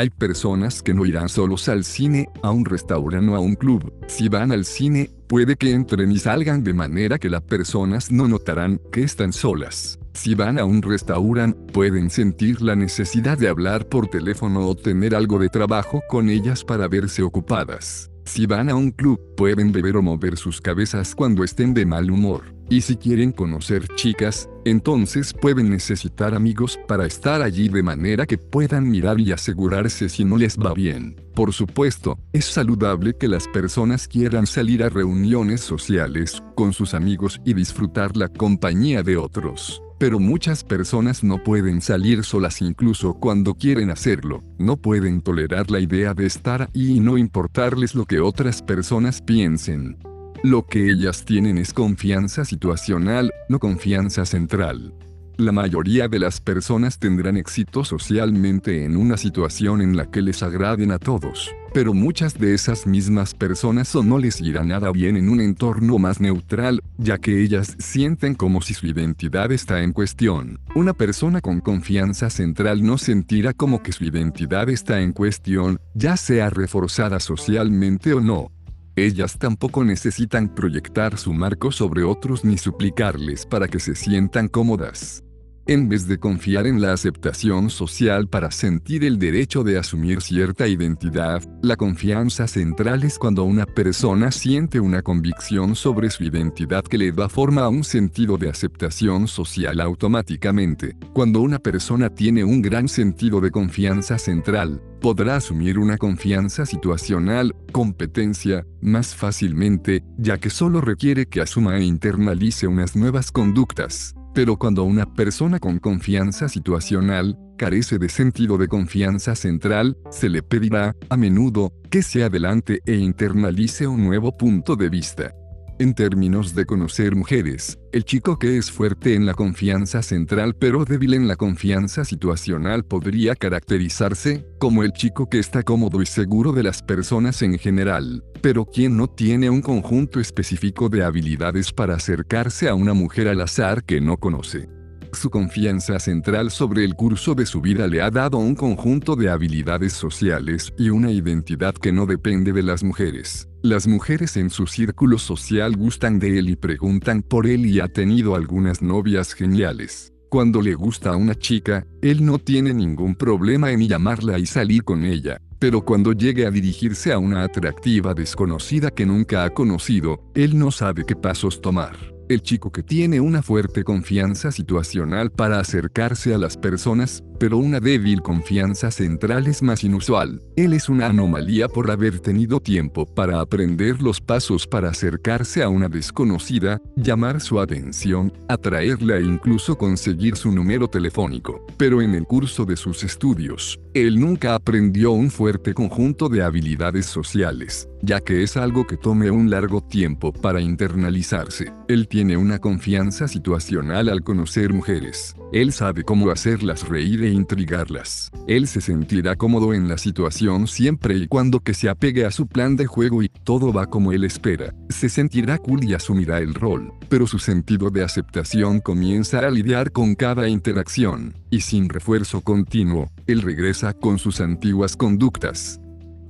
Hay personas que no irán solos al cine, a un restaurante o a un club. Si van al cine, puede que entren y salgan de manera que las personas no notarán que están solas. Si van a un restaurante, pueden sentir la necesidad de hablar por teléfono o tener algo de trabajo con ellas para verse ocupadas. Si van a un club, pueden beber o mover sus cabezas cuando estén de mal humor. Y si quieren conocer chicas, entonces pueden necesitar amigos para estar allí de manera que puedan mirar y asegurarse si no les va bien. Por supuesto, es saludable que las personas quieran salir a reuniones sociales con sus amigos y disfrutar la compañía de otros. Pero muchas personas no pueden salir solas incluso cuando quieren hacerlo, no pueden tolerar la idea de estar ahí y no importarles lo que otras personas piensen. Lo que ellas tienen es confianza situacional, no confianza central. La mayoría de las personas tendrán éxito socialmente en una situación en la que les agraden a todos, pero muchas de esas mismas personas o no les irá nada bien en un entorno más neutral, ya que ellas sienten como si su identidad está en cuestión. Una persona con confianza central no sentirá como que su identidad está en cuestión, ya sea reforzada socialmente o no. Ellas tampoco necesitan proyectar su marco sobre otros ni suplicarles para que se sientan cómodas en vez de confiar en la aceptación social para sentir el derecho de asumir cierta identidad, la confianza central es cuando una persona siente una convicción sobre su identidad que le da forma a un sentido de aceptación social automáticamente. Cuando una persona tiene un gran sentido de confianza central, podrá asumir una confianza situacional, competencia, más fácilmente, ya que solo requiere que asuma e internalice unas nuevas conductas. Pero cuando una persona con confianza situacional carece de sentido de confianza central, se le pedirá, a menudo, que se adelante e internalice un nuevo punto de vista. En términos de conocer mujeres, el chico que es fuerte en la confianza central pero débil en la confianza situacional podría caracterizarse como el chico que está cómodo y seguro de las personas en general, pero quien no tiene un conjunto específico de habilidades para acercarse a una mujer al azar que no conoce. Su confianza central sobre el curso de su vida le ha dado un conjunto de habilidades sociales y una identidad que no depende de las mujeres. Las mujeres en su círculo social gustan de él y preguntan por él y ha tenido algunas novias geniales. Cuando le gusta a una chica, él no tiene ningún problema en llamarla y salir con ella. Pero cuando llegue a dirigirse a una atractiva desconocida que nunca ha conocido, él no sabe qué pasos tomar el chico que tiene una fuerte confianza situacional para acercarse a las personas, pero una débil confianza central es más inusual. Él es una anomalía por haber tenido tiempo para aprender los pasos para acercarse a una desconocida, llamar su atención, atraerla e incluso conseguir su número telefónico. Pero en el curso de sus estudios, él nunca aprendió un fuerte conjunto de habilidades sociales, ya que es algo que tome un largo tiempo para internalizarse. El tiene una confianza situacional al conocer mujeres. Él sabe cómo hacerlas reír e intrigarlas. Él se sentirá cómodo en la situación siempre y cuando que se apegue a su plan de juego y todo va como él espera. Se sentirá cool y asumirá el rol, pero su sentido de aceptación comienza a lidiar con cada interacción, y sin refuerzo continuo, él regresa con sus antiguas conductas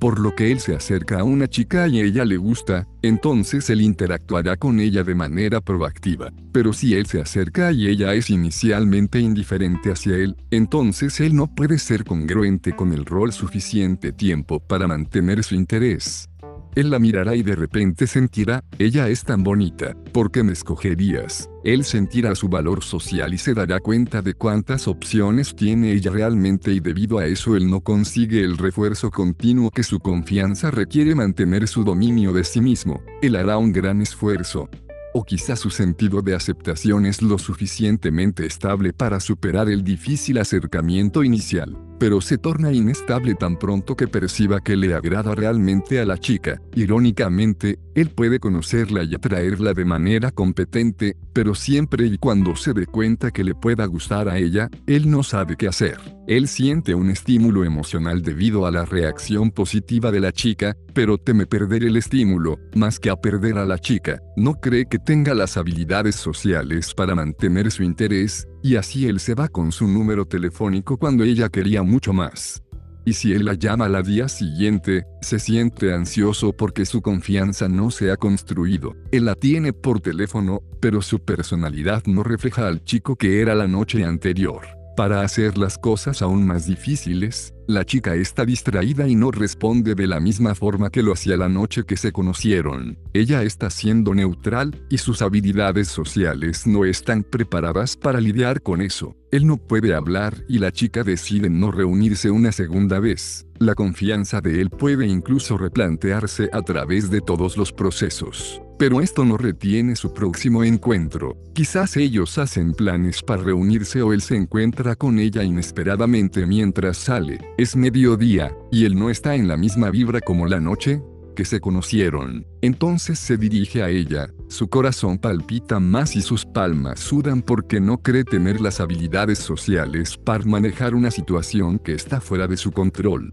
por lo que él se acerca a una chica y ella le gusta, entonces él interactuará con ella de manera proactiva. Pero si él se acerca y ella es inicialmente indiferente hacia él, entonces él no puede ser congruente con el rol suficiente tiempo para mantener su interés. Él la mirará y de repente sentirá, ella es tan bonita, ¿por qué me escogerías? Él sentirá su valor social y se dará cuenta de cuántas opciones tiene ella realmente y debido a eso él no consigue el refuerzo continuo que su confianza requiere mantener su dominio de sí mismo. Él hará un gran esfuerzo, o quizá su sentido de aceptación es lo suficientemente estable para superar el difícil acercamiento inicial, pero se torna inestable tan pronto que perciba que le agrada realmente a la chica. Irónicamente, él puede conocerla y atraerla de manera competente, pero siempre y cuando se dé cuenta que le pueda gustar a ella, él no sabe qué hacer. Él siente un estímulo emocional debido a la reacción positiva de la chica, pero teme perder el estímulo, más que a perder a la chica. No cree que tenga las habilidades sociales para mantener su interés, y así él se va con su número telefónico cuando ella quería mucho más. Y si él la llama al día siguiente, se siente ansioso porque su confianza no se ha construido. Él la tiene por teléfono, pero su personalidad no refleja al chico que era la noche anterior. Para hacer las cosas aún más difíciles, la chica está distraída y no responde de la misma forma que lo hacía la noche que se conocieron. Ella está siendo neutral, y sus habilidades sociales no están preparadas para lidiar con eso. Él no puede hablar y la chica decide no reunirse una segunda vez. La confianza de él puede incluso replantearse a través de todos los procesos. Pero esto no retiene su próximo encuentro. Quizás ellos hacen planes para reunirse o él se encuentra con ella inesperadamente mientras sale. Es mediodía, y él no está en la misma vibra como la noche que se conocieron. Entonces se dirige a ella, su corazón palpita más y sus palmas sudan porque no cree tener las habilidades sociales para manejar una situación que está fuera de su control.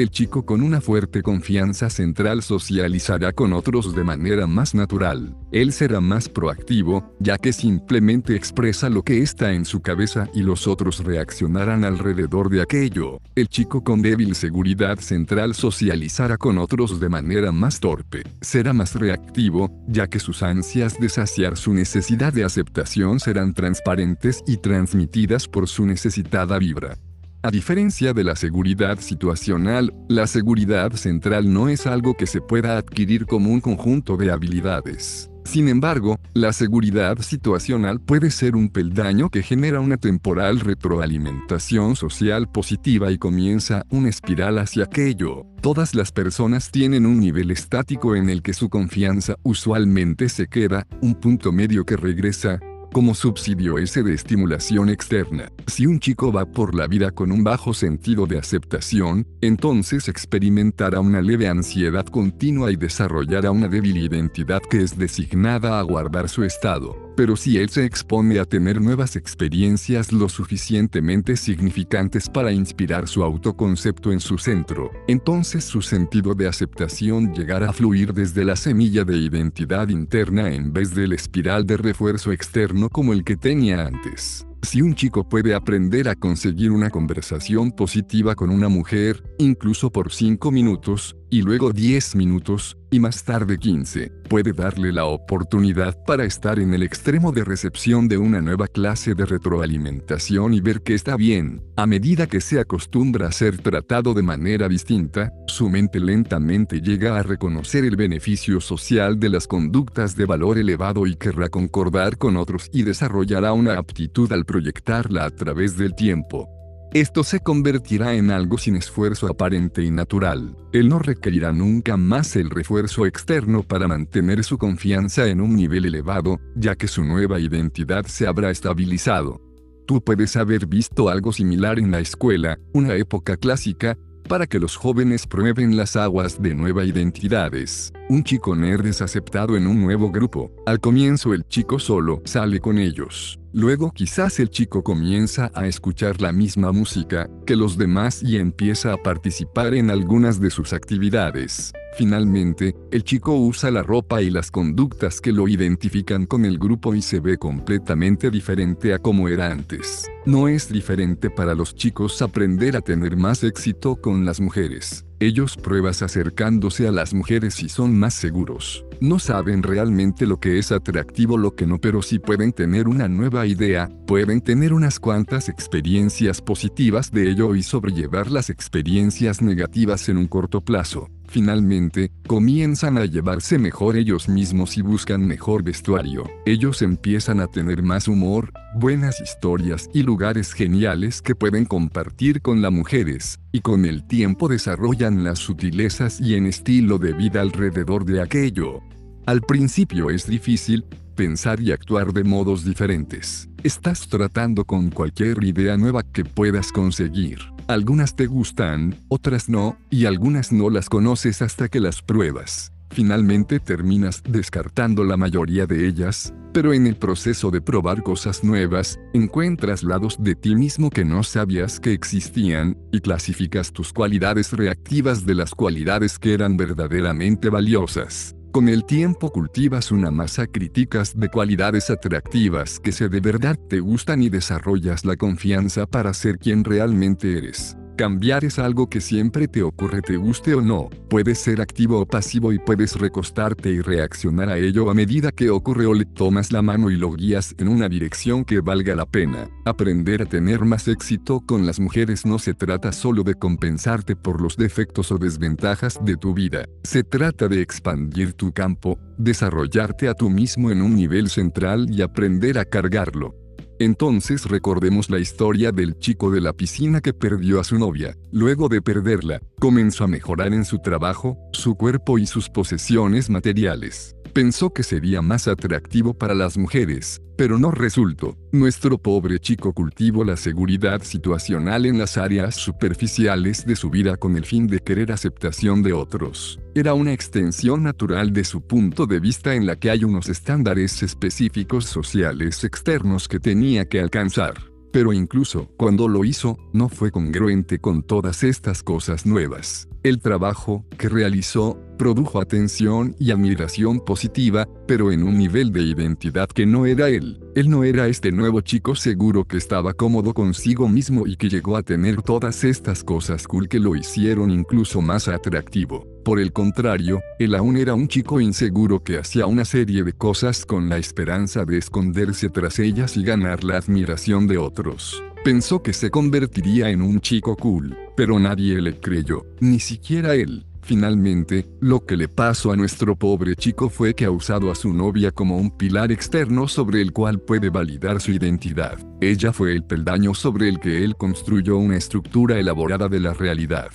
El chico con una fuerte confianza central socializará con otros de manera más natural. Él será más proactivo, ya que simplemente expresa lo que está en su cabeza y los otros reaccionarán alrededor de aquello. El chico con débil seguridad central socializará con otros de manera más torpe. Será más reactivo, ya que sus ansias de saciar su necesidad de aceptación serán transparentes y transmitidas por su necesitada vibra. A diferencia de la seguridad situacional, la seguridad central no es algo que se pueda adquirir como un conjunto de habilidades. Sin embargo, la seguridad situacional puede ser un peldaño que genera una temporal retroalimentación social positiva y comienza una espiral hacia aquello. Todas las personas tienen un nivel estático en el que su confianza usualmente se queda, un punto medio que regresa, como subsidio ese de estimulación externa. Si un chico va por la vida con un bajo sentido de aceptación, entonces experimentará una leve ansiedad continua y desarrollará una débil identidad que es designada a guardar su estado pero si él se expone a tener nuevas experiencias lo suficientemente significantes para inspirar su autoconcepto en su centro, entonces su sentido de aceptación llegará a fluir desde la semilla de identidad interna en vez del espiral de refuerzo externo como el que tenía antes. Si un chico puede aprender a conseguir una conversación positiva con una mujer, incluso por 5 minutos, y luego 10 minutos, y más tarde 15, puede darle la oportunidad para estar en el extremo de recepción de una nueva clase de retroalimentación y ver que está bien. A medida que se acostumbra a ser tratado de manera distinta, su mente lentamente llega a reconocer el beneficio social de las conductas de valor elevado y querrá concordar con otros y desarrollará una aptitud al proyectarla a través del tiempo. Esto se convertirá en algo sin esfuerzo aparente y natural. Él no requerirá nunca más el refuerzo externo para mantener su confianza en un nivel elevado, ya que su nueva identidad se habrá estabilizado. Tú puedes haber visto algo similar en la escuela, una época clásica, para que los jóvenes prueben las aguas de nueva identidades. Un chico nerd es aceptado en un nuevo grupo. Al comienzo el chico solo sale con ellos. Luego quizás el chico comienza a escuchar la misma música que los demás y empieza a participar en algunas de sus actividades. Finalmente, el chico usa la ropa y las conductas que lo identifican con el grupo y se ve completamente diferente a como era antes. No es diferente para los chicos aprender a tener más éxito con las mujeres. Ellos pruebas acercándose a las mujeres y son más seguros. No saben realmente lo que es atractivo, lo que no, pero si pueden tener una nueva idea, pueden tener unas cuantas experiencias positivas de ello y sobrellevar las experiencias negativas en un corto plazo. Finalmente, comienzan a llevarse mejor ellos mismos y buscan mejor vestuario. Ellos empiezan a tener más humor, buenas historias y lugares geniales que pueden compartir con las mujeres, y con el tiempo desarrollan las sutilezas y en estilo de vida alrededor de aquello. Al principio es difícil, pensar y actuar de modos diferentes. Estás tratando con cualquier idea nueva que puedas conseguir. Algunas te gustan, otras no, y algunas no las conoces hasta que las pruebas. Finalmente terminas descartando la mayoría de ellas, pero en el proceso de probar cosas nuevas, encuentras lados de ti mismo que no sabías que existían, y clasificas tus cualidades reactivas de las cualidades que eran verdaderamente valiosas. Con el tiempo cultivas una masa críticas de cualidades atractivas que se de verdad te gustan y desarrollas la confianza para ser quien realmente eres. Cambiar es algo que siempre te ocurre te guste o no. Puedes ser activo o pasivo y puedes recostarte y reaccionar a ello a medida que ocurre o le tomas la mano y lo guías en una dirección que valga la pena. Aprender a tener más éxito con las mujeres no se trata solo de compensarte por los defectos o desventajas de tu vida. Se trata de expandir tu campo, desarrollarte a tú mismo en un nivel central y aprender a cargarlo. Entonces recordemos la historia del chico de la piscina que perdió a su novia. Luego de perderla, comenzó a mejorar en su trabajo, su cuerpo y sus posesiones materiales. Pensó que sería más atractivo para las mujeres, pero no resultó. Nuestro pobre chico cultivó la seguridad situacional en las áreas superficiales de su vida con el fin de querer aceptación de otros. Era una extensión natural de su punto de vista en la que hay unos estándares específicos sociales externos que tenía que alcanzar. Pero incluso cuando lo hizo, no fue congruente con todas estas cosas nuevas. El trabajo que realizó produjo atención y admiración positiva, pero en un nivel de identidad que no era él. Él no era este nuevo chico seguro que estaba cómodo consigo mismo y que llegó a tener todas estas cosas cool que lo hicieron incluso más atractivo. Por el contrario, él aún era un chico inseguro que hacía una serie de cosas con la esperanza de esconderse tras ellas y ganar la admiración de otros. Pensó que se convertiría en un chico cool, pero nadie le creyó, ni siquiera él. Finalmente, lo que le pasó a nuestro pobre chico fue que ha usado a su novia como un pilar externo sobre el cual puede validar su identidad. Ella fue el peldaño sobre el que él construyó una estructura elaborada de la realidad.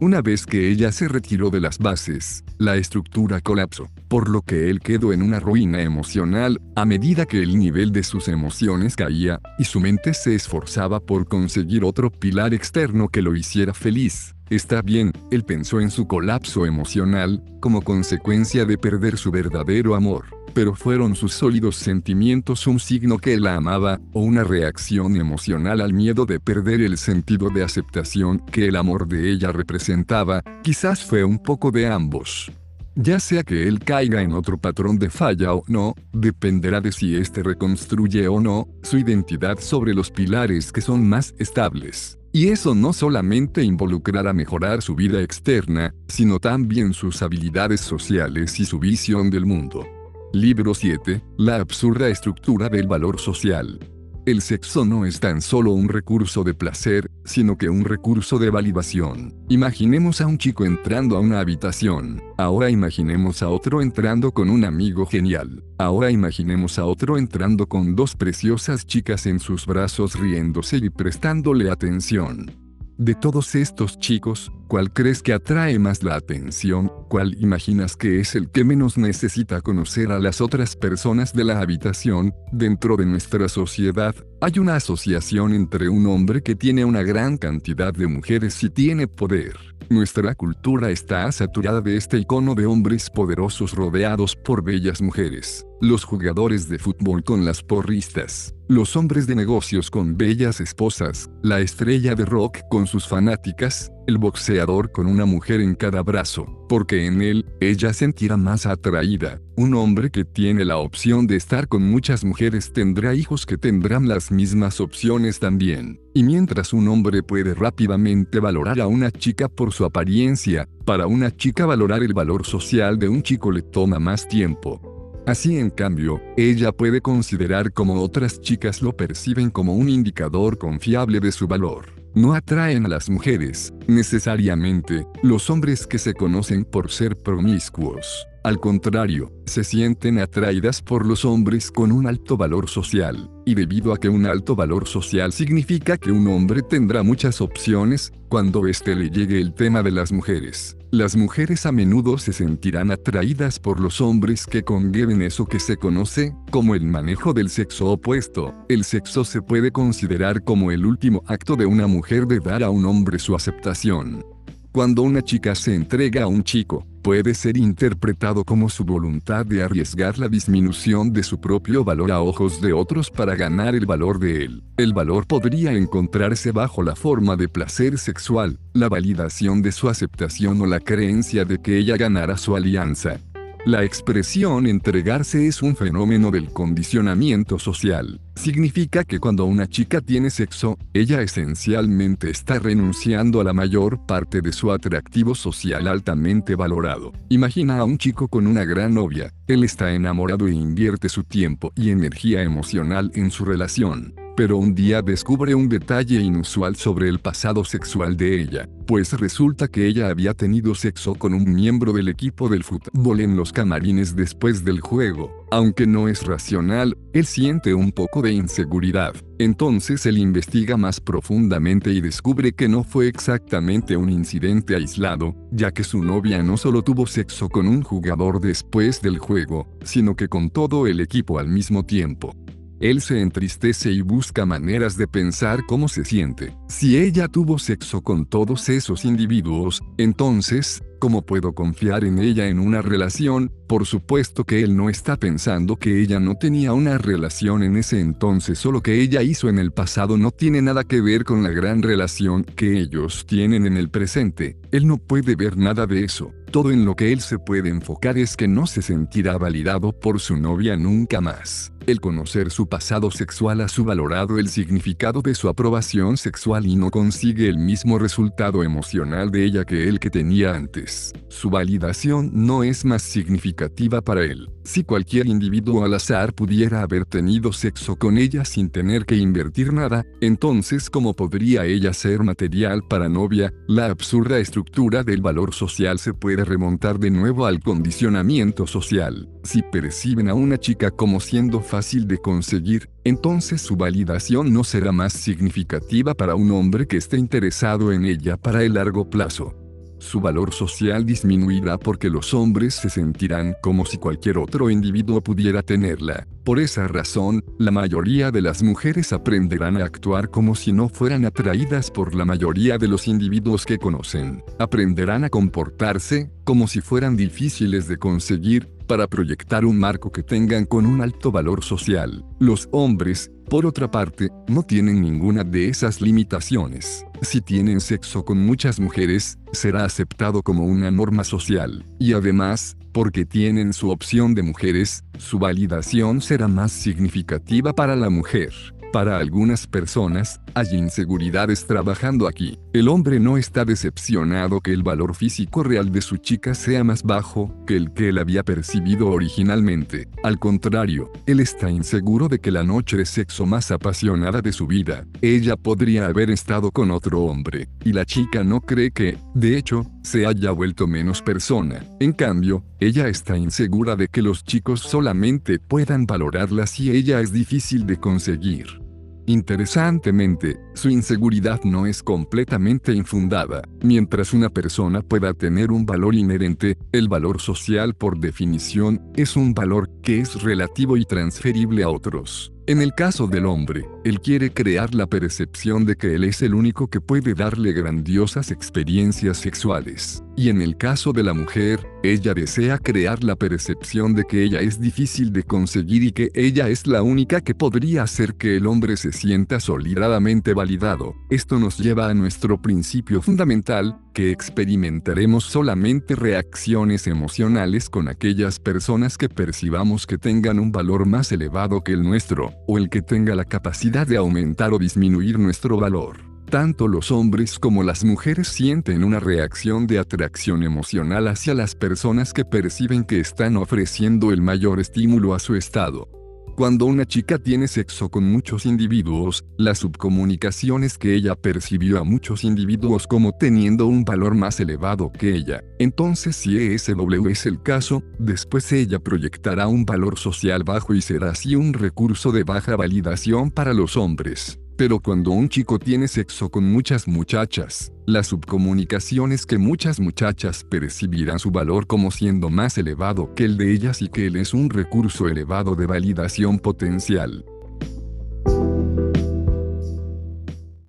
Una vez que ella se retiró de las bases, la estructura colapsó, por lo que él quedó en una ruina emocional, a medida que el nivel de sus emociones caía, y su mente se esforzaba por conseguir otro pilar externo que lo hiciera feliz. Está bien, él pensó en su colapso emocional, como consecuencia de perder su verdadero amor, pero fueron sus sólidos sentimientos un signo que la amaba, o una reacción emocional al miedo de perder el sentido de aceptación que el amor de ella representaba, quizás fue un poco de ambos. Ya sea que él caiga en otro patrón de falla o no, dependerá de si éste reconstruye o no su identidad sobre los pilares que son más estables. Y eso no solamente involucrará mejorar su vida externa, sino también sus habilidades sociales y su visión del mundo. Libro 7. La absurda estructura del valor social. El sexo no es tan solo un recurso de placer, sino que un recurso de validación. Imaginemos a un chico entrando a una habitación. Ahora imaginemos a otro entrando con un amigo genial. Ahora imaginemos a otro entrando con dos preciosas chicas en sus brazos riéndose y prestándole atención. De todos estos chicos, ¿Cuál crees que atrae más la atención? ¿Cuál imaginas que es el que menos necesita conocer a las otras personas de la habitación? Dentro de nuestra sociedad, hay una asociación entre un hombre que tiene una gran cantidad de mujeres y tiene poder. Nuestra cultura está saturada de este icono de hombres poderosos rodeados por bellas mujeres los jugadores de fútbol con las porristas, los hombres de negocios con bellas esposas, la estrella de rock con sus fanáticas, el boxeador con una mujer en cada brazo, porque en él, ella sentirá más atraída. Un hombre que tiene la opción de estar con muchas mujeres tendrá hijos que tendrán las mismas opciones también. Y mientras un hombre puede rápidamente valorar a una chica por su apariencia, para una chica valorar el valor social de un chico le toma más tiempo. Así en cambio, ella puede considerar como otras chicas lo perciben como un indicador confiable de su valor. No atraen a las mujeres, necesariamente, los hombres que se conocen por ser promiscuos. Al contrario, se sienten atraídas por los hombres con un alto valor social, y debido a que un alto valor social significa que un hombre tendrá muchas opciones, cuando éste le llegue el tema de las mujeres. Las mujeres a menudo se sentirán atraídas por los hombres que conlleven eso que se conoce como el manejo del sexo opuesto. El sexo se puede considerar como el último acto de una mujer de dar a un hombre su aceptación. Cuando una chica se entrega a un chico, puede ser interpretado como su voluntad de arriesgar la disminución de su propio valor a ojos de otros para ganar el valor de él. El valor podría encontrarse bajo la forma de placer sexual, la validación de su aceptación o la creencia de que ella ganará su alianza. La expresión entregarse es un fenómeno del condicionamiento social. Significa que cuando una chica tiene sexo, ella esencialmente está renunciando a la mayor parte de su atractivo social altamente valorado. Imagina a un chico con una gran novia, él está enamorado e invierte su tiempo y energía emocional en su relación pero un día descubre un detalle inusual sobre el pasado sexual de ella, pues resulta que ella había tenido sexo con un miembro del equipo del fútbol en los camarines después del juego. Aunque no es racional, él siente un poco de inseguridad. Entonces él investiga más profundamente y descubre que no fue exactamente un incidente aislado, ya que su novia no solo tuvo sexo con un jugador después del juego, sino que con todo el equipo al mismo tiempo. Él se entristece y busca maneras de pensar cómo se siente. Si ella tuvo sexo con todos esos individuos, entonces, ¿cómo puedo confiar en ella en una relación? Por supuesto que él no está pensando que ella no tenía una relación en ese entonces o lo que ella hizo en el pasado no tiene nada que ver con la gran relación que ellos tienen en el presente. Él no puede ver nada de eso. Todo en lo que él se puede enfocar es que no se sentirá validado por su novia nunca más. El conocer su pasado sexual ha subvalorado el significado de su aprobación sexual y no consigue el mismo resultado emocional de ella que el que tenía antes. Su validación no es más significativa para él. Si cualquier individuo al azar pudiera haber tenido sexo con ella sin tener que invertir nada, entonces ¿cómo podría ella ser material para novia? La absurda estructura del valor social se puede remontar de nuevo al condicionamiento social. Si perciben a una chica como siendo fácil de conseguir, entonces su validación no será más significativa para un hombre que esté interesado en ella para el largo plazo. Su valor social disminuirá porque los hombres se sentirán como si cualquier otro individuo pudiera tenerla. Por esa razón, la mayoría de las mujeres aprenderán a actuar como si no fueran atraídas por la mayoría de los individuos que conocen. Aprenderán a comportarse como si fueran difíciles de conseguir para proyectar un marco que tengan con un alto valor social. Los hombres, por otra parte, no tienen ninguna de esas limitaciones. Si tienen sexo con muchas mujeres, será aceptado como una norma social. Y además, porque tienen su opción de mujeres, su validación será más significativa para la mujer. Para algunas personas, hay inseguridades trabajando aquí. El hombre no está decepcionado que el valor físico real de su chica sea más bajo que el que él había percibido originalmente. Al contrario, él está inseguro de que la noche de sexo más apasionada de su vida, ella podría haber estado con otro hombre. Y la chica no cree que, de hecho, se haya vuelto menos persona. En cambio, ella está insegura de que los chicos solamente puedan valorarla si ella es difícil de conseguir. Interesantemente, su inseguridad no es completamente infundada. Mientras una persona pueda tener un valor inherente, el valor social por definición, es un valor que es relativo y transferible a otros. En el caso del hombre, él quiere crear la percepción de que él es el único que puede darle grandiosas experiencias sexuales. Y en el caso de la mujer, ella desea crear la percepción de que ella es difícil de conseguir y que ella es la única que podría hacer que el hombre se sienta solidariamente validado. Esto nos lleva a nuestro principio fundamental, que experimentaremos solamente reacciones emocionales con aquellas personas que percibamos que tengan un valor más elevado que el nuestro, o el que tenga la capacidad de aumentar o disminuir nuestro valor. Tanto los hombres como las mujeres sienten una reacción de atracción emocional hacia las personas que perciben que están ofreciendo el mayor estímulo a su estado. Cuando una chica tiene sexo con muchos individuos, la subcomunicación es que ella percibió a muchos individuos como teniendo un valor más elevado que ella. Entonces si ESW es el caso, después ella proyectará un valor social bajo y será así un recurso de baja validación para los hombres. Pero cuando un chico tiene sexo con muchas muchachas, la subcomunicación es que muchas muchachas percibirán su valor como siendo más elevado que el de ellas y que él es un recurso elevado de validación potencial.